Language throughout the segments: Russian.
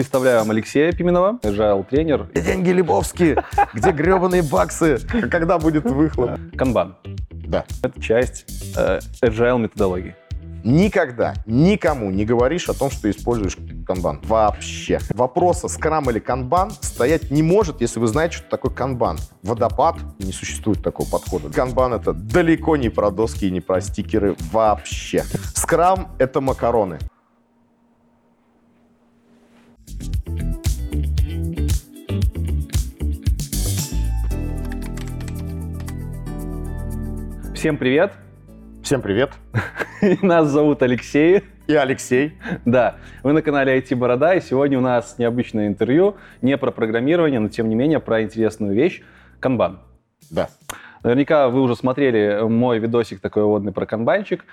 Представляю вам Алексея Пименова, agile тренер. Деньги Лебовские? Где гребаные баксы? Когда будет выхлоп? Канбан. Да. Это часть э, agile методологии. Никогда никому не говоришь о том, что используешь канбан. Вообще. Вопроса скрам или канбан стоять не может, если вы знаете, что такое канбан. Водопад, не существует такого подхода. Канбан — это далеко не про доски и не про стикеры вообще. Скрам — это макароны. Всем привет. Всем привет. Нас зовут Алексей. И Алексей. Да, вы на канале IT Борода, и сегодня у нас необычное интервью, не про программирование, но тем не менее про интересную вещь — канбан. Да. Наверняка вы уже смотрели мой видосик такой водный про канбанчик,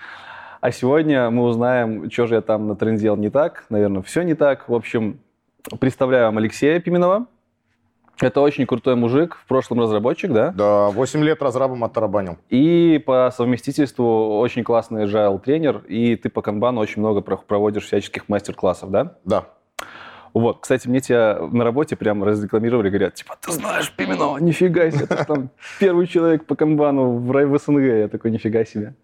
а сегодня мы узнаем, что же я там натрендел не так, наверное, все не так. В общем, представляю вам Алексея Пименова. Это очень крутой мужик, в прошлом разработчик, да? Да, 8 лет разрабом оттарабанил. И по совместительству очень классный agile тренер, и ты по канбану очень много проводишь всяческих мастер-классов, да? Да. Вот, кстати, мне тебя на работе прям разрекламировали, говорят, типа, ты знаешь Пименова, нифига себе, ты там первый человек по канбану в, в СНГ. Я такой, нифига себе.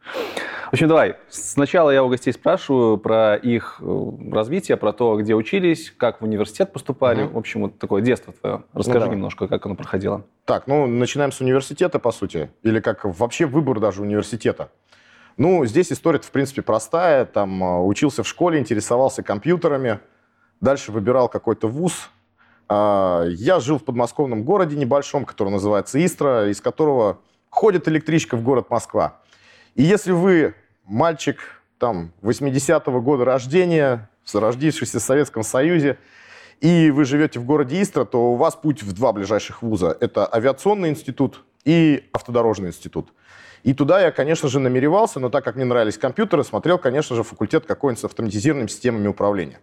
В общем, давай. Сначала я у гостей спрашиваю про их э, развитие, про то, где учились, как в университет поступали. Угу. В общем, вот такое детство твое. Расскажи ну, немножко, как оно проходило. Так, ну, начинаем с университета, по сути. Или как вообще выбор даже университета. Ну, здесь история в принципе, простая. Там э, учился в школе, интересовался компьютерами. Дальше выбирал какой-то вуз. А, я жил в подмосковном городе небольшом, который называется Истра, из которого ходит электричка в город Москва. И если вы мальчик там 80-го года рождения, родившийся в Советском Союзе, и вы живете в городе Истра, то у вас путь в два ближайших вуза. Это авиационный институт и автодорожный институт. И туда я, конечно же, намеревался, но так как мне нравились компьютеры, смотрел, конечно же, факультет какой-нибудь с автоматизированными системами управления.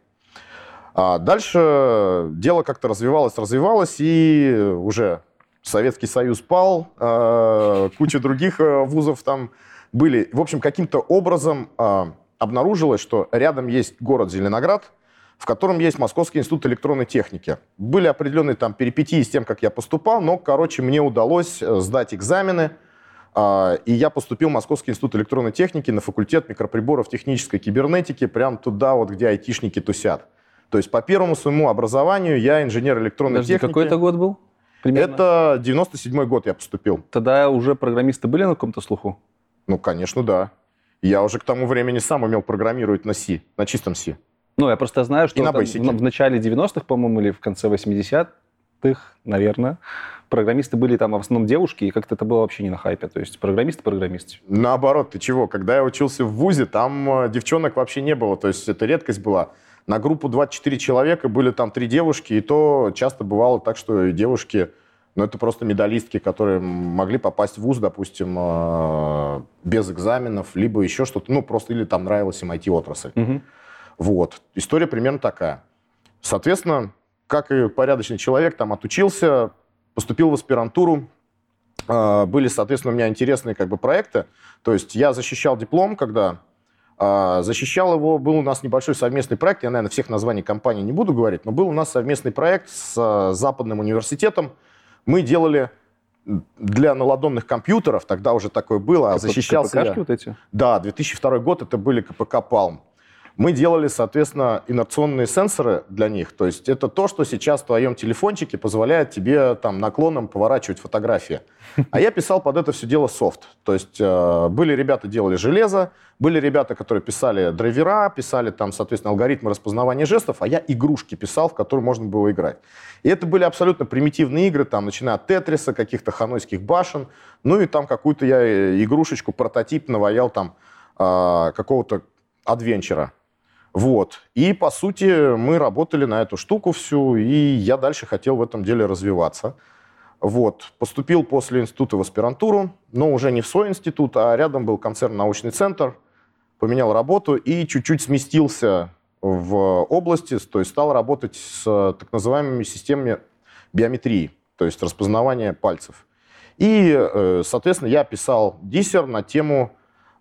А дальше дело как-то развивалось, развивалось, и уже Советский Союз пал, а, куча других э, вузов там были. В общем, каким-то образом э, обнаружилось, что рядом есть город Зеленоград, в котором есть Московский институт электронной техники. Были определенные там перипетии с тем, как я поступал, но, короче, мне удалось э, сдать экзамены, э, и я поступил в Московский институт электронной техники на факультет микроприборов технической кибернетики, прям туда вот, где айтишники тусят. То есть по первому своему образованию я инженер электронной Подожди, техники. какой это год был? Примерно? Это 97-й год я поступил. Тогда уже программисты были на каком-то слуху? Ну, конечно, да. Я уже к тому времени сам умел программировать на C, на чистом C. Ну, я просто знаю, что там, в, в начале 90-х, по-моему, или в конце 80-х, наверное, программисты были там в основном девушки, и как-то это было вообще не на хайпе. То есть программисты программисты. Наоборот, ты чего? Когда я учился в ВУЗе, там э, девчонок вообще не было. То есть это редкость была. На группу 24 человека были там три девушки, и то часто бывало так, что девушки но это просто медалистки, которые могли попасть в ВУЗ, допустим, э, без экзаменов, либо еще что-то, ну, просто или там нравилась им IT-отрасль. Угу. Вот. История примерно такая. Соответственно, как и порядочный человек, там отучился, поступил в аспирантуру, э, были, соответственно, у меня интересные как бы проекты. То есть я защищал диплом, когда защищал его, был у нас небольшой совместный проект, я, наверное, всех названий компании не буду говорить, но был у нас совместный проект с Западным университетом, мы делали для наладонных компьютеров, тогда уже такое было, а защищался я. вот эти? Да, 2002 год, это были КПК «Палм». Мы делали, соответственно, инерционные сенсоры для них. То есть это то, что сейчас в твоем телефончике позволяет тебе там наклоном поворачивать фотографии. А я писал под это все дело софт. То есть э, были ребята, делали железо, были ребята, которые писали драйвера, писали там, соответственно, алгоритмы распознавания жестов, а я игрушки писал, в которые можно было играть. И это были абсолютно примитивные игры, там, начиная от Тетриса, каких-то ханойских башен, ну и там какую-то я э, игрушечку, прототип наваял там э, какого-то адвенчера. Вот. И, по сути, мы работали на эту штуку всю, и я дальше хотел в этом деле развиваться. Вот. Поступил после института в аспирантуру, но уже не в свой институт, а рядом был концерн-научный центр. Поменял работу и чуть-чуть сместился в области, то есть стал работать с так называемыми системами биометрии, то есть распознавания пальцев. И, э, соответственно, я писал диссер на тему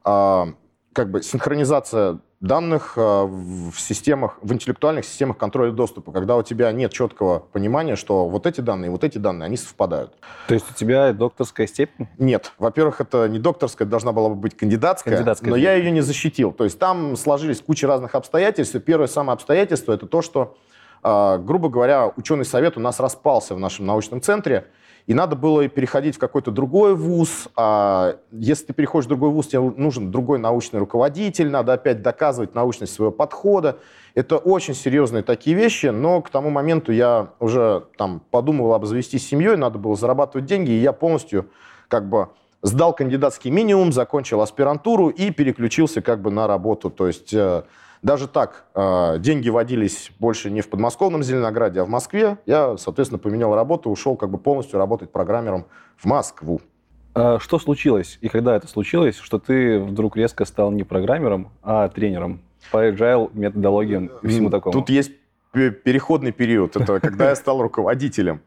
а, как бы синхронизация данных э, в системах, в интеллектуальных системах контроля доступа, когда у тебя нет четкого понимания, что вот эти данные, вот эти данные, они совпадают. То есть у тебя докторская степень? Нет. Во-первых, это не докторская, это должна была бы быть кандидатская, кандидатская но я ее не защитил. То есть там сложились куча разных обстоятельств. И первое самое обстоятельство – это то, что, э, грубо говоря, ученый совет у нас распался в нашем научном центре, и надо было переходить в какой-то другой вуз. А если ты переходишь в другой вуз, тебе нужен другой научный руководитель, надо опять доказывать научность своего подхода. Это очень серьезные такие вещи, но к тому моменту я уже там подумывал обзавестись семьей, надо было зарабатывать деньги, и я полностью как бы сдал кандидатский минимум, закончил аспирантуру и переключился как бы на работу. То есть э, даже так, э, деньги водились больше не в подмосковном Зеленограде, а в Москве. Я, соответственно, поменял работу, ушел как бы полностью работать программером в Москву. А что случилось и когда это случилось, что ты вдруг резко стал не программером, а тренером по agile, методологиям и всему такому? Тут есть переходный период, это когда я стал руководителем.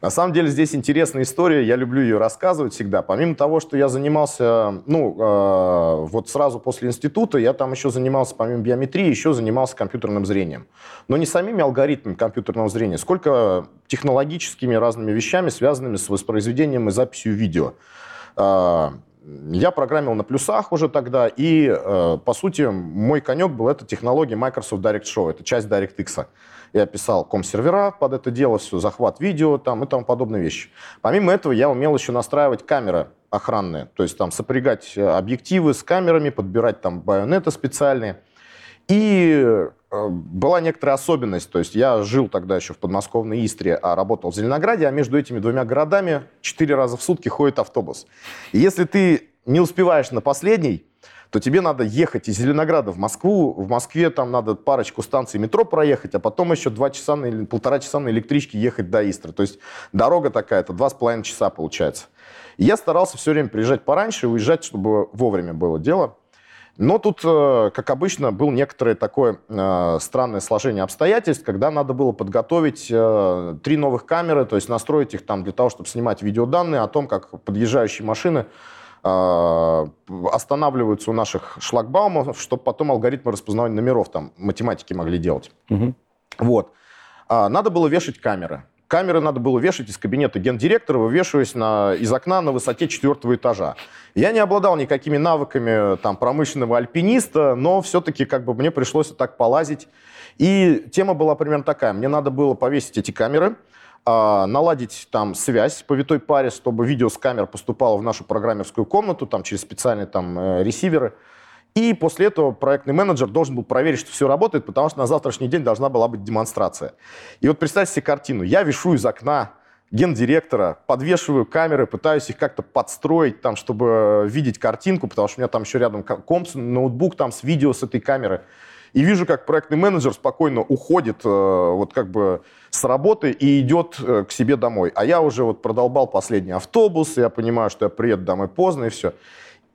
На самом деле здесь интересная история, я люблю ее рассказывать всегда. Помимо того, что я занимался, ну, э, вот сразу после института, я там еще занимался, помимо биометрии, еще занимался компьютерным зрением. Но не самими алгоритмами компьютерного зрения, сколько технологическими разными вещами, связанными с воспроизведением и записью видео. Э, я программил на плюсах уже тогда, и, э, по сути, мой конек был это технология Microsoft Direct Show, это часть DirectX. Я писал ком-сервера под это дело, все, захват видео там и тому подобные вещи. Помимо этого, я умел еще настраивать камеры охранные, то есть там сопрягать э, объективы с камерами, подбирать там байонеты специальные. И была некоторая особенность, то есть я жил тогда еще в подмосковной Истре, а работал в Зеленограде, а между этими двумя городами четыре раза в сутки ходит автобус. И если ты не успеваешь на последний, то тебе надо ехать из Зеленограда в Москву. В Москве там надо парочку станций метро проехать, а потом еще два часа на, полтора часа на электричке ехать до Истры. То есть дорога такая, это два с половиной часа получается. И я старался все время приезжать пораньше, уезжать, чтобы вовремя было дело. Но тут, э, как обычно, было некоторое такое э, странное сложение обстоятельств, когда надо было подготовить э, три новых камеры, то есть настроить их там для того, чтобы снимать видеоданные о том, как подъезжающие машины останавливаются у наших шлагбаумов, чтобы потом алгоритмы распознавания номеров там математики могли делать. Угу. Вот. А, надо было вешать камеры. Камеры надо было вешать из кабинета гендиректора, вывешиваясь на, из окна на высоте четвертого этажа. Я не обладал никакими навыками там, промышленного альпиниста, но все-таки как бы мне пришлось так полазить. И тема была примерно такая. Мне надо было повесить эти камеры, а, наладить там связь по витой паре, чтобы видео с камер поступало в нашу программерскую комнату, там через специальные там э, ресиверы. И после этого проектный менеджер должен был проверить, что все работает, потому что на завтрашний день должна была быть демонстрация. И вот представьте себе картину. Я вешу из окна гендиректора, подвешиваю камеры, пытаюсь их как-то подстроить, там, чтобы видеть картинку, потому что у меня там еще рядом комп, ноутбук там с видео с этой камеры и вижу, как проектный менеджер спокойно уходит э, вот как бы с работы и идет э, к себе домой. А я уже вот продолбал последний автобус, я понимаю, что я приеду домой поздно и все.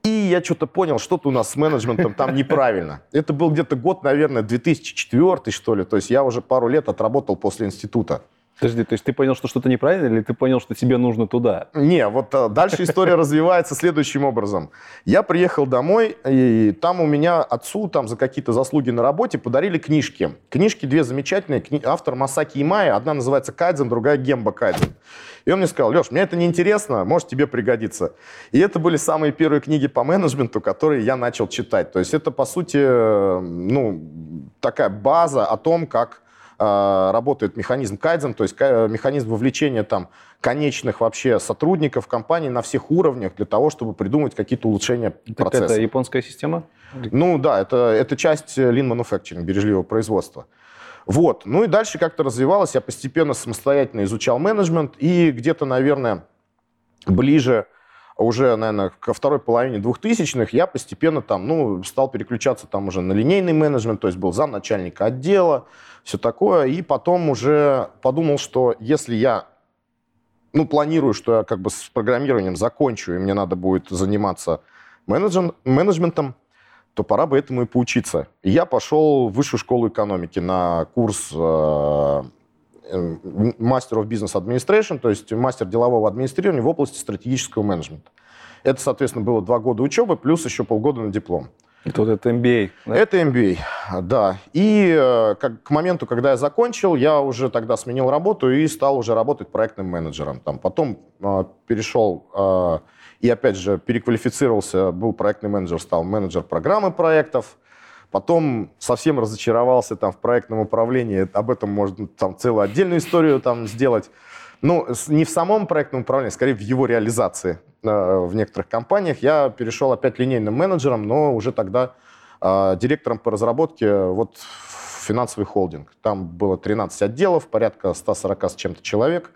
И я что-то понял, что-то у нас с менеджментом там неправильно. Это был где-то год, наверное, 2004, что ли. То есть я уже пару лет отработал после института. Подожди, то есть ты понял, что что-то неправильно, или ты понял, что тебе нужно туда? Не, вот а, дальше история развивается следующим образом. Я приехал домой, и там у меня отцу там за какие-то заслуги на работе подарили книжки. Книжки две замечательные, кни... автор Масаки Имай, одна называется Кайдзен, другая Гемба Кайдзен. И он мне сказал, Леш, мне это не интересно, может тебе пригодится. И это были самые первые книги по менеджменту, которые я начал читать. То есть это, по сути, ну, такая база о том, как работает механизм кайдзен, то есть механизм вовлечения там конечных вообще сотрудников компании на всех уровнях для того, чтобы придумать какие-то улучшения так процесса. Это японская система? Ну да, это, это часть Lean Manufacturing, бережливого производства. Вот. Ну и дальше как-то развивалось. Я постепенно самостоятельно изучал менеджмент. И где-то, наверное, ближе уже, наверное, ко второй половине двухтысячных я постепенно там, ну, стал переключаться там уже на линейный менеджмент, то есть был зам начальника отдела, все такое. И потом уже подумал, что если я ну, планирую, что я как бы с программированием закончу, и мне надо будет заниматься менеджментом, то пора бы этому и поучиться. И я пошел в высшую школу экономики на курс э, мастер of Business Administration, то есть мастер делового администрирования в области стратегического менеджмента. Это, соответственно, было два года учебы, плюс еще полгода на диплом. Это вот это MBA. Да? Это MBA, да. И э, как, к моменту, когда я закончил, я уже тогда сменил работу и стал уже работать проектным менеджером. Там, потом э, перешел э, и, опять же, переквалифицировался, был проектный менеджер, стал менеджер программы проектов. Потом совсем разочаровался там в проектном управлении. Об этом можно там целую отдельную историю там сделать. Ну, не в самом проектном управлении, скорее в его реализации э, в некоторых компаниях. Я перешел опять линейным менеджером, но уже тогда э, директором по разработке вот в финансовый холдинг. Там было 13 отделов, порядка 140 с чем-то человек.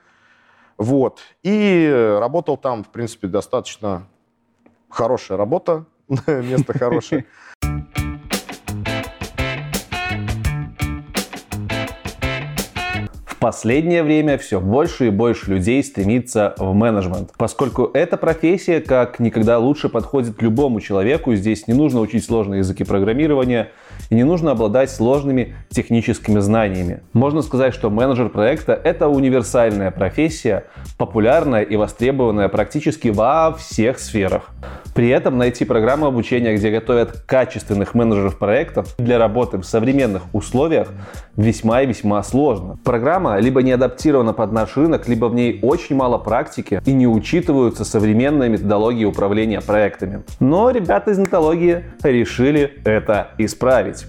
Вот. И работал там, в принципе, достаточно хорошая работа, место хорошее. последнее время все больше и больше людей стремится в менеджмент, поскольку эта профессия как никогда лучше подходит любому человеку. Здесь не нужно учить сложные языки программирования и не нужно обладать сложными техническими знаниями. Можно сказать, что менеджер проекта – это универсальная профессия, популярная и востребованная практически во всех сферах. При этом найти программу обучения, где готовят качественных менеджеров проектов для работы в современных условиях весьма и весьма сложно. Программа либо не адаптирована под наш рынок, либо в ней очень мало практики и не учитываются современные методологии управления проектами. Но ребята из нетологии решили это исправить.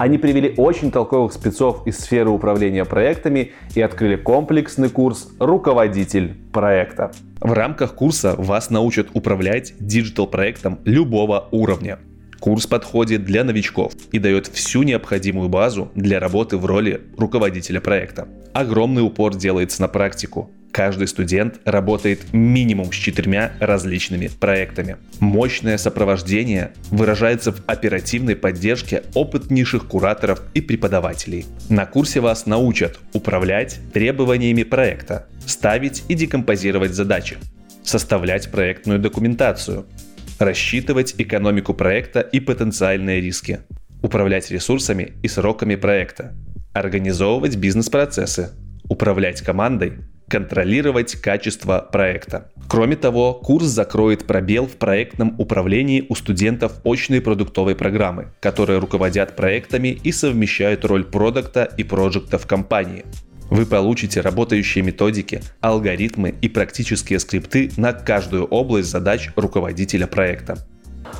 Они привели очень толковых спецов из сферы управления проектами и открыли комплексный курс «Руководитель проекта». В рамках курса вас научат управлять диджитал-проектом любого уровня. Курс подходит для новичков и дает всю необходимую базу для работы в роли руководителя проекта. Огромный упор делается на практику. Каждый студент работает минимум с четырьмя различными проектами. Мощное сопровождение выражается в оперативной поддержке опытнейших кураторов и преподавателей. На курсе вас научат управлять требованиями проекта, ставить и декомпозировать задачи, составлять проектную документацию, рассчитывать экономику проекта и потенциальные риски, управлять ресурсами и сроками проекта, организовывать бизнес-процессы, управлять командой, контролировать качество проекта. Кроме того, курс закроет пробел в проектном управлении у студентов очной продуктовой программы, которые руководят проектами и совмещают роль продукта и проекта в компании. Вы получите работающие методики, алгоритмы и практические скрипты на каждую область задач руководителя проекта.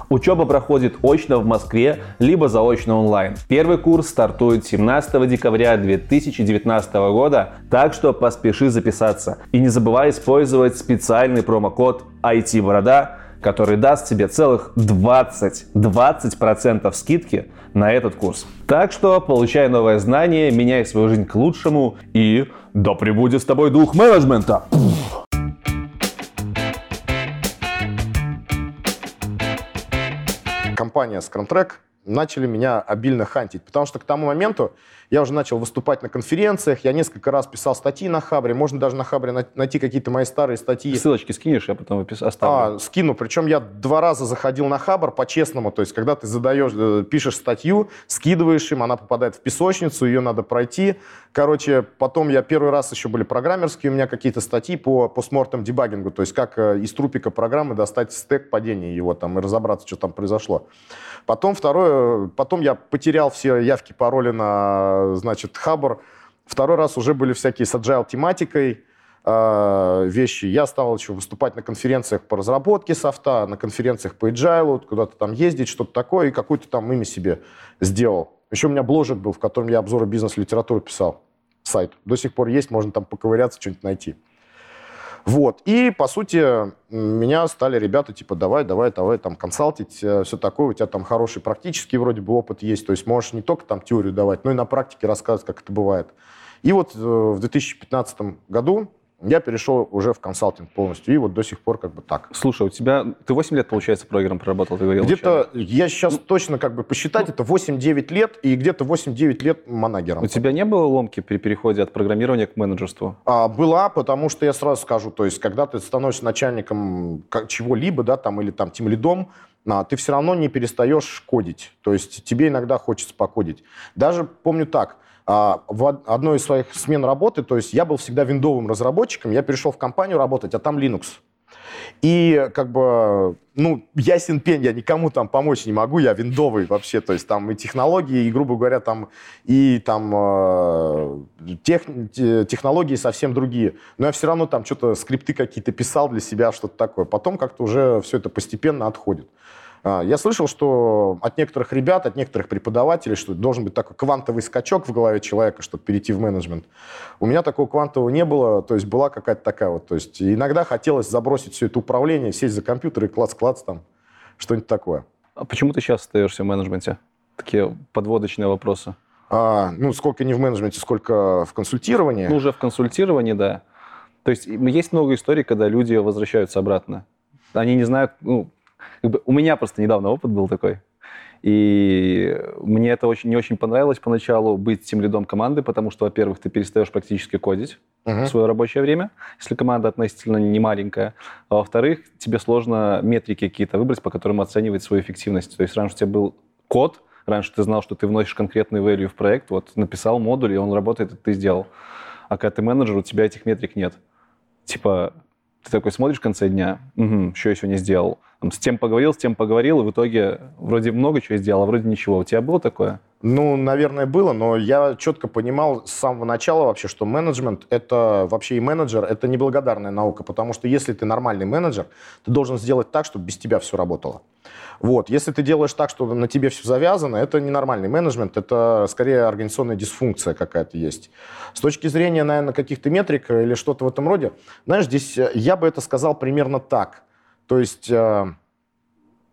Учеба проходит очно в Москве, либо заочно онлайн. Первый курс стартует 17 декабря 2019 года, так что поспеши записаться. И не забывай использовать специальный промокод IT-борода, который даст тебе целых 20, 20% скидки на этот курс. Так что получай новое знание, меняй свою жизнь к лучшему и да пребудет с тобой дух менеджмента! компания Scrumtrack начали меня обильно хантить, потому что к тому моменту я уже начал выступать на конференциях, я несколько раз писал статьи на Хабре, можно даже на Хабре найти какие-то мои старые статьи. Ссылочки скинешь, я потом оставлю. А, скину, причем я два раза заходил на Хабр по-честному, то есть когда ты задаешь, э, пишешь статью, скидываешь им, она попадает в песочницу, ее надо пройти. Короче, потом я первый раз еще были программерские, у меня какие-то статьи по постмортам дебагингу, то есть как э, из трупика программы достать стек падения его там и разобраться, что там произошло. Потом второе, потом я потерял все явки, пароли на, значит, Хабр. Второй раз уже были всякие с agile тематикой э, вещи. Я стал еще выступать на конференциях по разработке софта, на конференциях по agile, куда-то там ездить, что-то такое, и какое-то там имя себе сделал. Еще у меня бложек был, в котором я обзоры бизнес-литературы писал. Сайт. До сих пор есть, можно там поковыряться, что-нибудь найти. Вот. И, по сути, меня стали ребята, типа, давай, давай, давай, там, консалтить, э, все такое, у тебя там хороший практический вроде бы опыт есть, то есть можешь не только там теорию давать, но и на практике рассказывать, как это бывает. И вот э, в 2015 году я перешел уже в консалтинг полностью, и вот до сих пор как бы так. Слушай, у тебя, ты 8 лет, получается, программ проработал, ты говорил? Где-то, я сейчас ну, точно как бы посчитать, ну, это 8-9 лет, и где-то 8-9 лет манагером. У тебя не было ломки при переходе от программирования к менеджерству? А, была, потому что я сразу скажу, то есть, когда ты становишься начальником чего-либо, да, там, или там, тем лидом, а, ты все равно не перестаешь кодить. То есть тебе иногда хочется покодить. Даже помню так, в одной из своих смен работы, то есть я был всегда виндовым разработчиком, я перешел в компанию работать, а там Linux. И как бы, ну, ясен пень, я никому там помочь не могу, я виндовый вообще, то есть там и технологии, и, грубо говоря, там и там э, тех, технологии совсем другие. Но я все равно там что-то скрипты какие-то писал для себя, что-то такое. Потом как-то уже все это постепенно отходит. А, я слышал, что от некоторых ребят, от некоторых преподавателей, что должен быть такой квантовый скачок в голове человека, чтобы перейти в менеджмент. У меня такого квантового не было, то есть была какая-то такая вот, то есть иногда хотелось забросить все это управление, сесть за компьютер и клац-клац там, что-нибудь такое. А почему ты сейчас остаешься в менеджменте? Такие подводочные вопросы. А, ну, сколько не в менеджменте, сколько в консультировании. Ну, уже в консультировании, да. То есть есть много историй, когда люди возвращаются обратно. Они не знают, ну, как бы у меня просто недавно опыт был такой. И мне это очень, не очень понравилось поначалу быть тем лидом команды, потому что, во-первых, ты перестаешь практически кодить uh-huh. в свое рабочее время, если команда относительно не маленькая. А во-вторых, тебе сложно метрики какие-то выбрать, по которым оценивать свою эффективность. То есть раньше у тебя был код, раньше ты знал, что ты вносишь конкретный value в проект, вот написал модуль, и он работает, это ты сделал. А когда ты менеджер, у тебя этих метрик нет. Типа, ты такой смотришь в конце дня, угу, что я сегодня сделал. Там, с тем поговорил, с тем поговорил, и в итоге вроде много чего сделал, а вроде ничего. У тебя было такое? Ну, наверное, было, но я четко понимал с самого начала вообще, что менеджмент это вообще и менеджер это неблагодарная наука, потому что если ты нормальный менеджер, ты должен сделать так, чтобы без тебя все работало. Вот. Если ты делаешь так, что на тебе все завязано, это ненормальный менеджмент, это скорее организационная дисфункция какая-то есть. С точки зрения, наверное, каких-то метрик или что-то в этом роде, знаешь, здесь э, я бы это сказал примерно так. То есть э,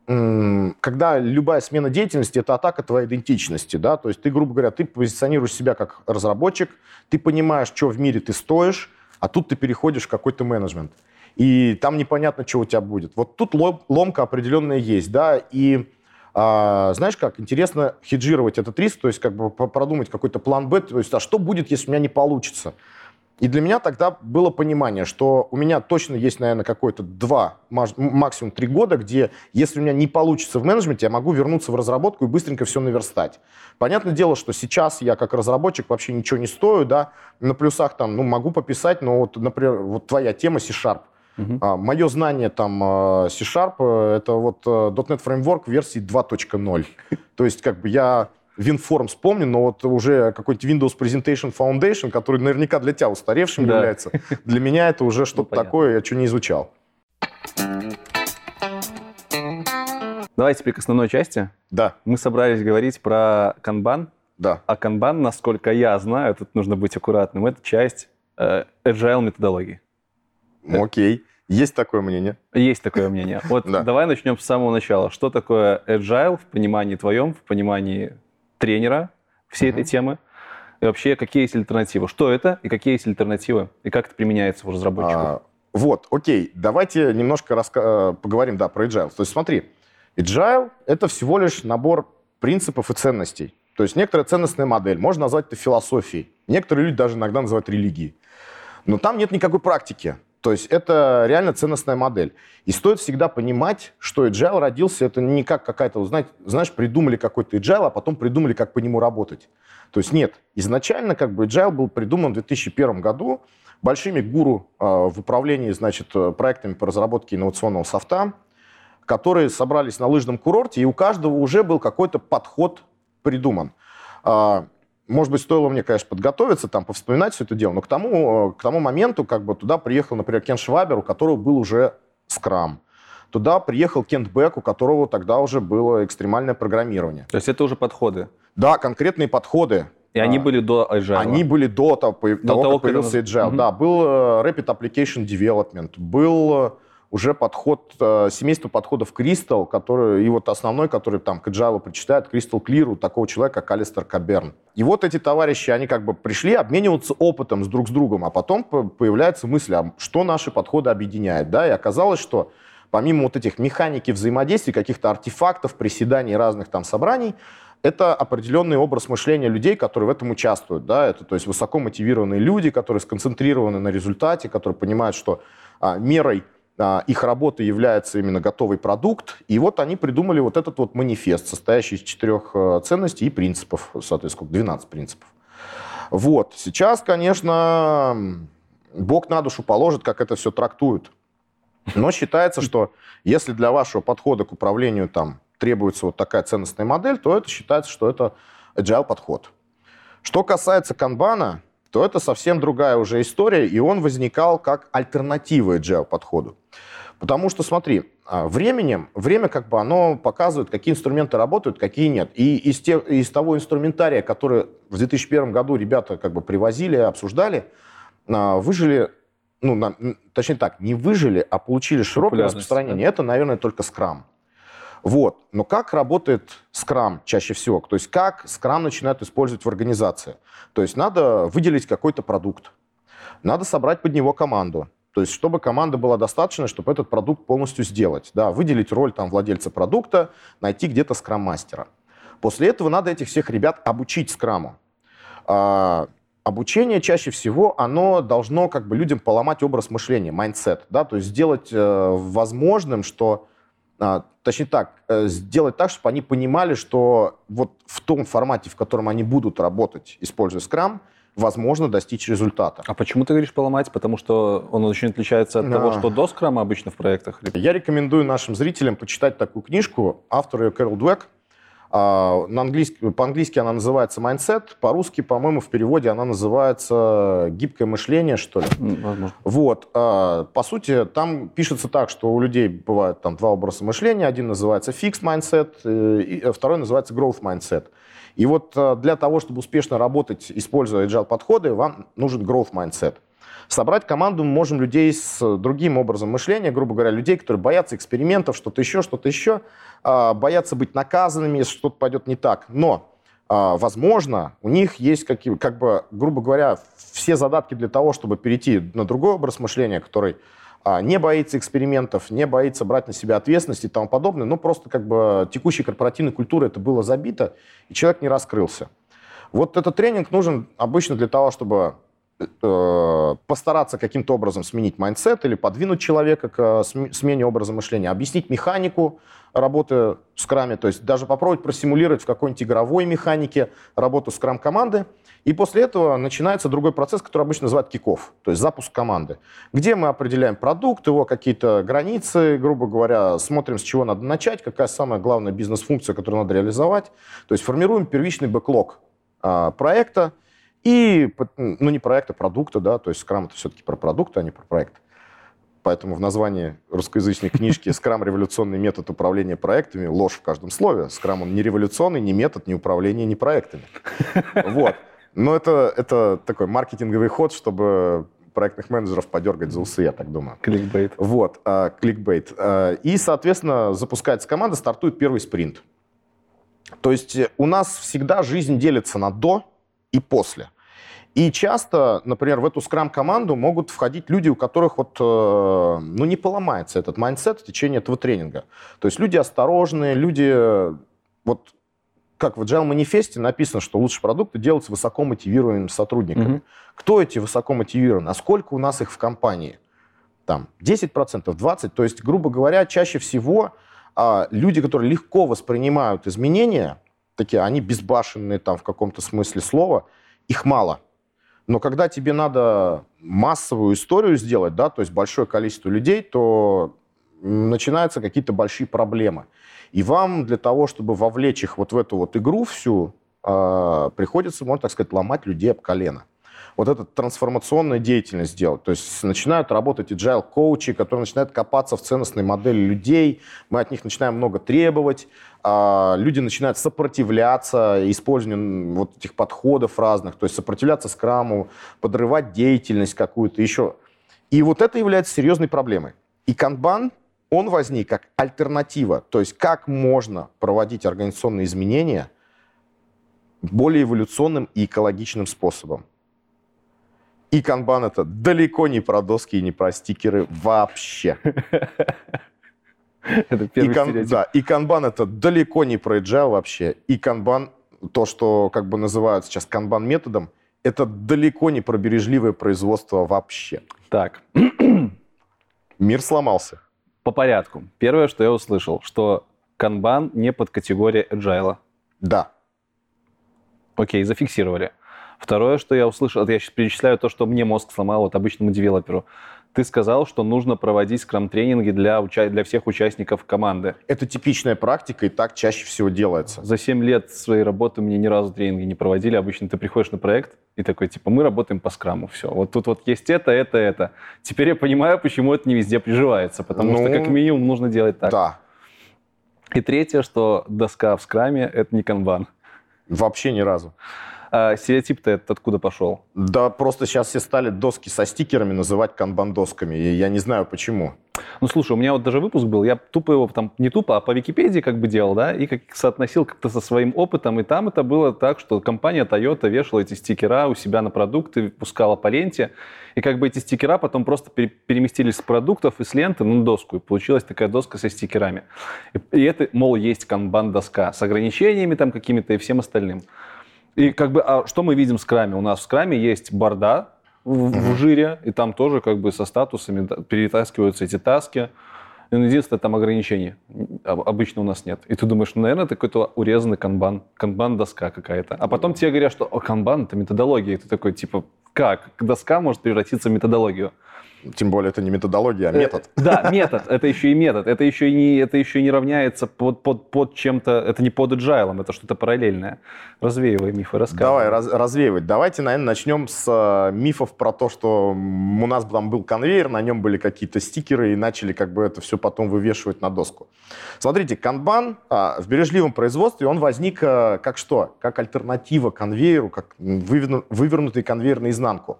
когда любая смена деятельности – это атака твоей идентичности, да, то есть ты, грубо говоря, ты позиционируешь себя как разработчик, ты понимаешь, что в мире ты стоишь, а тут ты переходишь в какой-то менеджмент. И там непонятно, что у тебя будет. Вот тут ломка определенная есть, да, и а, знаешь как, интересно хеджировать этот риск, то есть как бы продумать какой-то план Б, то есть а что будет, если у меня не получится? И для меня тогда было понимание, что у меня точно есть, наверное, какое-то два, максимум три года, где, если у меня не получится в менеджменте, я могу вернуться в разработку и быстренько все наверстать. Понятное дело, что сейчас я как разработчик вообще ничего не стою, да, на плюсах там, ну, могу пописать, но вот, например, вот твоя тема C-Sharp. Uh-huh. А, мое знание там а, C-Sharp, э, это вот э, .NET Framework версии 2.0. То есть как бы я WinForms помню, но вот уже какой-нибудь Windows Presentation Foundation, который наверняка для тебя устаревшим да. является, для меня это уже что-то ну, такое, я что не изучал. Давайте теперь к основной части. Да. Мы собрались говорить про канбан. Да. А канбан, насколько я знаю, тут нужно быть аккуратным, это часть э, agile методологии. Окей. Есть такое мнение? Есть такое мнение. Вот давай начнем с самого начала. Что такое agile в понимании твоем, в понимании тренера всей этой темы? И вообще, какие есть альтернативы? Что это и какие есть альтернативы? И как это применяется у разработчиков? А, вот, окей. Давайте немножко раска- э, поговорим, да, про agile. То есть смотри, agile — это всего лишь набор принципов и ценностей. То есть некоторая ценностная модель. Можно назвать это философией. Некоторые люди даже иногда называют религией. Но там нет никакой практики. То есть это реально ценностная модель. И стоит всегда понимать, что agile родился, это не как какая-то, знаешь, придумали какой-то agile, а потом придумали, как по нему работать. То есть нет, изначально как бы agile был придуман в 2001 году большими гуру э, в управлении, значит, проектами по разработке инновационного софта, которые собрались на лыжном курорте, и у каждого уже был какой-то подход придуман. А, может быть, стоило мне, конечно, подготовиться, там, повспоминать все это дело, но к тому, к тому моменту как бы туда приехал, например, Кен Швабер, у которого был уже скрам. Туда приехал Кент Бек, у которого тогда уже было экстремальное программирование. То есть это уже подходы? Да, конкретные подходы. И они были до Agile? Они были до того, до того, того как появился Agile. Угу. Да, был э, Rapid Application Development, был э, уже подход, э, семейство подходов Crystal, который, и вот основной, который там к Java причитает, Crystal Clear, у такого человека, как Алистер Каберн. И вот эти товарищи, они как бы пришли обмениваться опытом с друг с другом, а потом появляется мысль, а что наши подходы объединяет, да, и оказалось, что помимо вот этих механики взаимодействий, каких-то артефактов, приседаний разных там собраний, это определенный образ мышления людей, которые в этом участвуют. Да? Это то есть высоко мотивированные люди, которые сконцентрированы на результате, которые понимают, что а, мерой их работы является именно готовый продукт. И вот они придумали вот этот вот манифест, состоящий из четырех э, ценностей и принципов, соответственно, 12 принципов. Вот. Сейчас, конечно, Бог на душу положит, как это все трактуют. Но считается, что если для вашего подхода к управлению там требуется вот такая ценностная модель, то это считается, что это agile подход. Что касается канбана, то это совсем другая уже история, и он возникал как альтернатива agile подходу. Потому что, смотри, а, временем, время как бы оно показывает, какие инструменты работают, какие нет. И из, тех, из того инструментария, который в 2001 году ребята как бы привозили, обсуждали, а, выжили, ну, точнее так, не выжили, а получили широкое распространение. Да? Это, наверное, только Scrum. Вот. Но как работает Scrum чаще всего? То есть как Scrum начинают использовать в организации? То есть надо выделить какой-то продукт, надо собрать под него команду, то есть, чтобы команда была достаточно, чтобы этот продукт полностью сделать. Да, выделить роль там, владельца продукта, найти где-то скрам-мастера. После этого надо этих всех ребят обучить скраму. А, обучение чаще всего, оно должно как бы людям поломать образ мышления, mindset, да, то есть сделать э, возможным, что, э, точнее так, э, сделать так, чтобы они понимали, что вот в том формате, в котором они будут работать, используя скрам, возможно достичь результата. А почему ты говоришь поломать? Потому что он очень отличается от а. того, что до скрама обычно в проектах? Я рекомендую нашим зрителям почитать такую книжку. Автор ее Кэрол Дуэк. А, на английский, по-английски она называется Mindset, по-русски, по-моему, в переводе она называется гибкое мышление, что ли. Возможно. Вот. А, по сути, там пишется так, что у людей бывают там два образа мышления. Один называется fixed mindset, э, э, второй называется growth mindset. И вот э, для того, чтобы успешно работать, используя agile подходы, вам нужен growth mindset. Собрать команду мы можем людей с другим образом мышления, грубо говоря, людей, которые боятся экспериментов, что-то еще, что-то еще, а, боятся быть наказанными, если что-то пойдет не так. Но, а, возможно, у них есть, какие, как бы, грубо говоря, все задатки для того, чтобы перейти на другой образ мышления, который а, не боится экспериментов, не боится брать на себя ответственность и тому подобное. Ну, просто как бы текущей корпоративной культурой это было забито, и человек не раскрылся. Вот этот тренинг нужен обычно для того, чтобы э, постараться каким-то образом сменить mindset или подвинуть человека к э, смене образа мышления, объяснить механику работы в скраме, то есть даже попробовать просимулировать в какой-нибудь игровой механике работу скрам-команды, и после этого начинается другой процесс, который обычно называют kick-off, то есть запуск команды, где мы определяем продукт, его какие-то границы, грубо говоря, смотрим, с чего надо начать, какая самая главная бизнес-функция, которую надо реализовать. То есть формируем первичный бэклог а, проекта и, ну не проекта, продукта, да, то есть скрам это все-таки про продукты, а не про проект. Поэтому в названии русскоязычной книжки «Скрам. Революционный метод управления проектами» ложь в каждом слове. Скрам, он не революционный, не метод, не управление, не проектами. Вот. Но это, это такой маркетинговый ход, чтобы проектных менеджеров подергать за усы, я так думаю. Кликбейт. Вот, а, кликбейт. А, и, соответственно, запускается команда, стартует первый спринт. То есть у нас всегда жизнь делится на до и после. И часто, например, в эту скрам-команду могут входить люди, у которых вот, э, ну, не поломается этот mindset в течение этого тренинга. То есть люди осторожные, люди вот как в Agile-манифесте написано, что лучшие продукты делаются высоко мотивированными сотрудниками. Mm-hmm. Кто эти высоко мотивированные? А сколько у нас их в компании? Там 10%, 20%. То есть, грубо говоря, чаще всего а, люди, которые легко воспринимают изменения, такие, они безбашенные там в каком-то смысле слова, их мало. Но когда тебе надо массовую историю сделать, да, то есть большое количество людей, то начинаются какие-то большие проблемы. И вам для того, чтобы вовлечь их вот в эту вот игру всю, э, приходится, можно так сказать, ломать людей об колено. Вот эту трансформационную деятельность делать. То есть начинают работать agile коучи, которые начинают копаться в ценностной модели людей, мы от них начинаем много требовать, э, люди начинают сопротивляться использованию вот этих подходов разных, то есть сопротивляться скраму, подрывать деятельность какую-то еще. И вот это является серьезной проблемой. И канбан он возник как альтернатива. То есть как можно проводить организационные изменения более эволюционным и экологичным способом. И канбан это далеко не про доски и не про стикеры вообще. Это первый и кан, Да, и канбан это далеко не про agile вообще. И канбан, то, что как бы называют сейчас канбан методом, это далеко не про бережливое производство вообще. Так. Мир сломался. По порядку. Первое, что я услышал, что канбан не под категорией agile. Да. Окей, зафиксировали. Второе, что я услышал, это я сейчас перечисляю то, что мне мозг сломал вот обычному девелоперу. Ты сказал, что нужно проводить скрам-тренинги для, уча- для всех участников команды. Это типичная практика, и так чаще всего делается. За 7 лет своей работы мне ни разу тренинги не проводили. Обычно ты приходишь на проект и такой, типа, мы работаем по скраму, все. Вот тут вот есть это, это, это. Теперь я понимаю, почему это не везде приживается, потому что Ну, как минимум нужно делать так. Да, И третье, что доска в скраме — это не канбан. вообще ни разу. А стереотип-то этот откуда пошел? Да, просто сейчас все стали доски со стикерами называть канбан-досками, и я не знаю почему. Ну, слушай, у меня вот даже выпуск был, я тупо его там, не тупо, а по Википедии как бы делал, да, и как соотносил как-то со своим опытом, и там это было так, что компания Toyota вешала эти стикера у себя на продукты, пускала по ленте, и как бы эти стикера потом просто пере- переместились с продуктов и с ленты на доску, и получилась такая доска со стикерами. И, и это, мол, есть канбан-доска с ограничениями там какими-то и всем остальным. И как бы, а что мы видим в скраме? У нас в скраме есть борда в, в жире, и там тоже как бы со статусами перетаскиваются эти таски. И единственное, там ограничений об- обычно у нас нет. И ты думаешь, ну, наверное, это какой-то урезанный канбан, канбан-доска какая-то. А потом тебе говорят, что о, канбан — это методология. И ты такой, типа, как? Доска может превратиться в методологию? Тем более это не методология, а метод. Э, Да, метод. Это еще и метод. Это еще и не, это еще не равняется под, под, под чем-то. Это не под agile, это что-то параллельное. Развеивай мифы, рассказывай. Давай раз- развеивать. Давайте, наверное, начнем с э, мифов про то, что у нас там был конвейер, на нем были какие-то стикеры, и начали как бы это все потом вывешивать на доску. Смотрите, канбан а, в бережливом производстве, он возник э, как что? Как альтернатива конвейеру, как вывернутый конвейер наизнанку.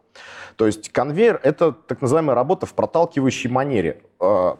То есть конвейер — это так называемая работа в проталкивающей манере. Э,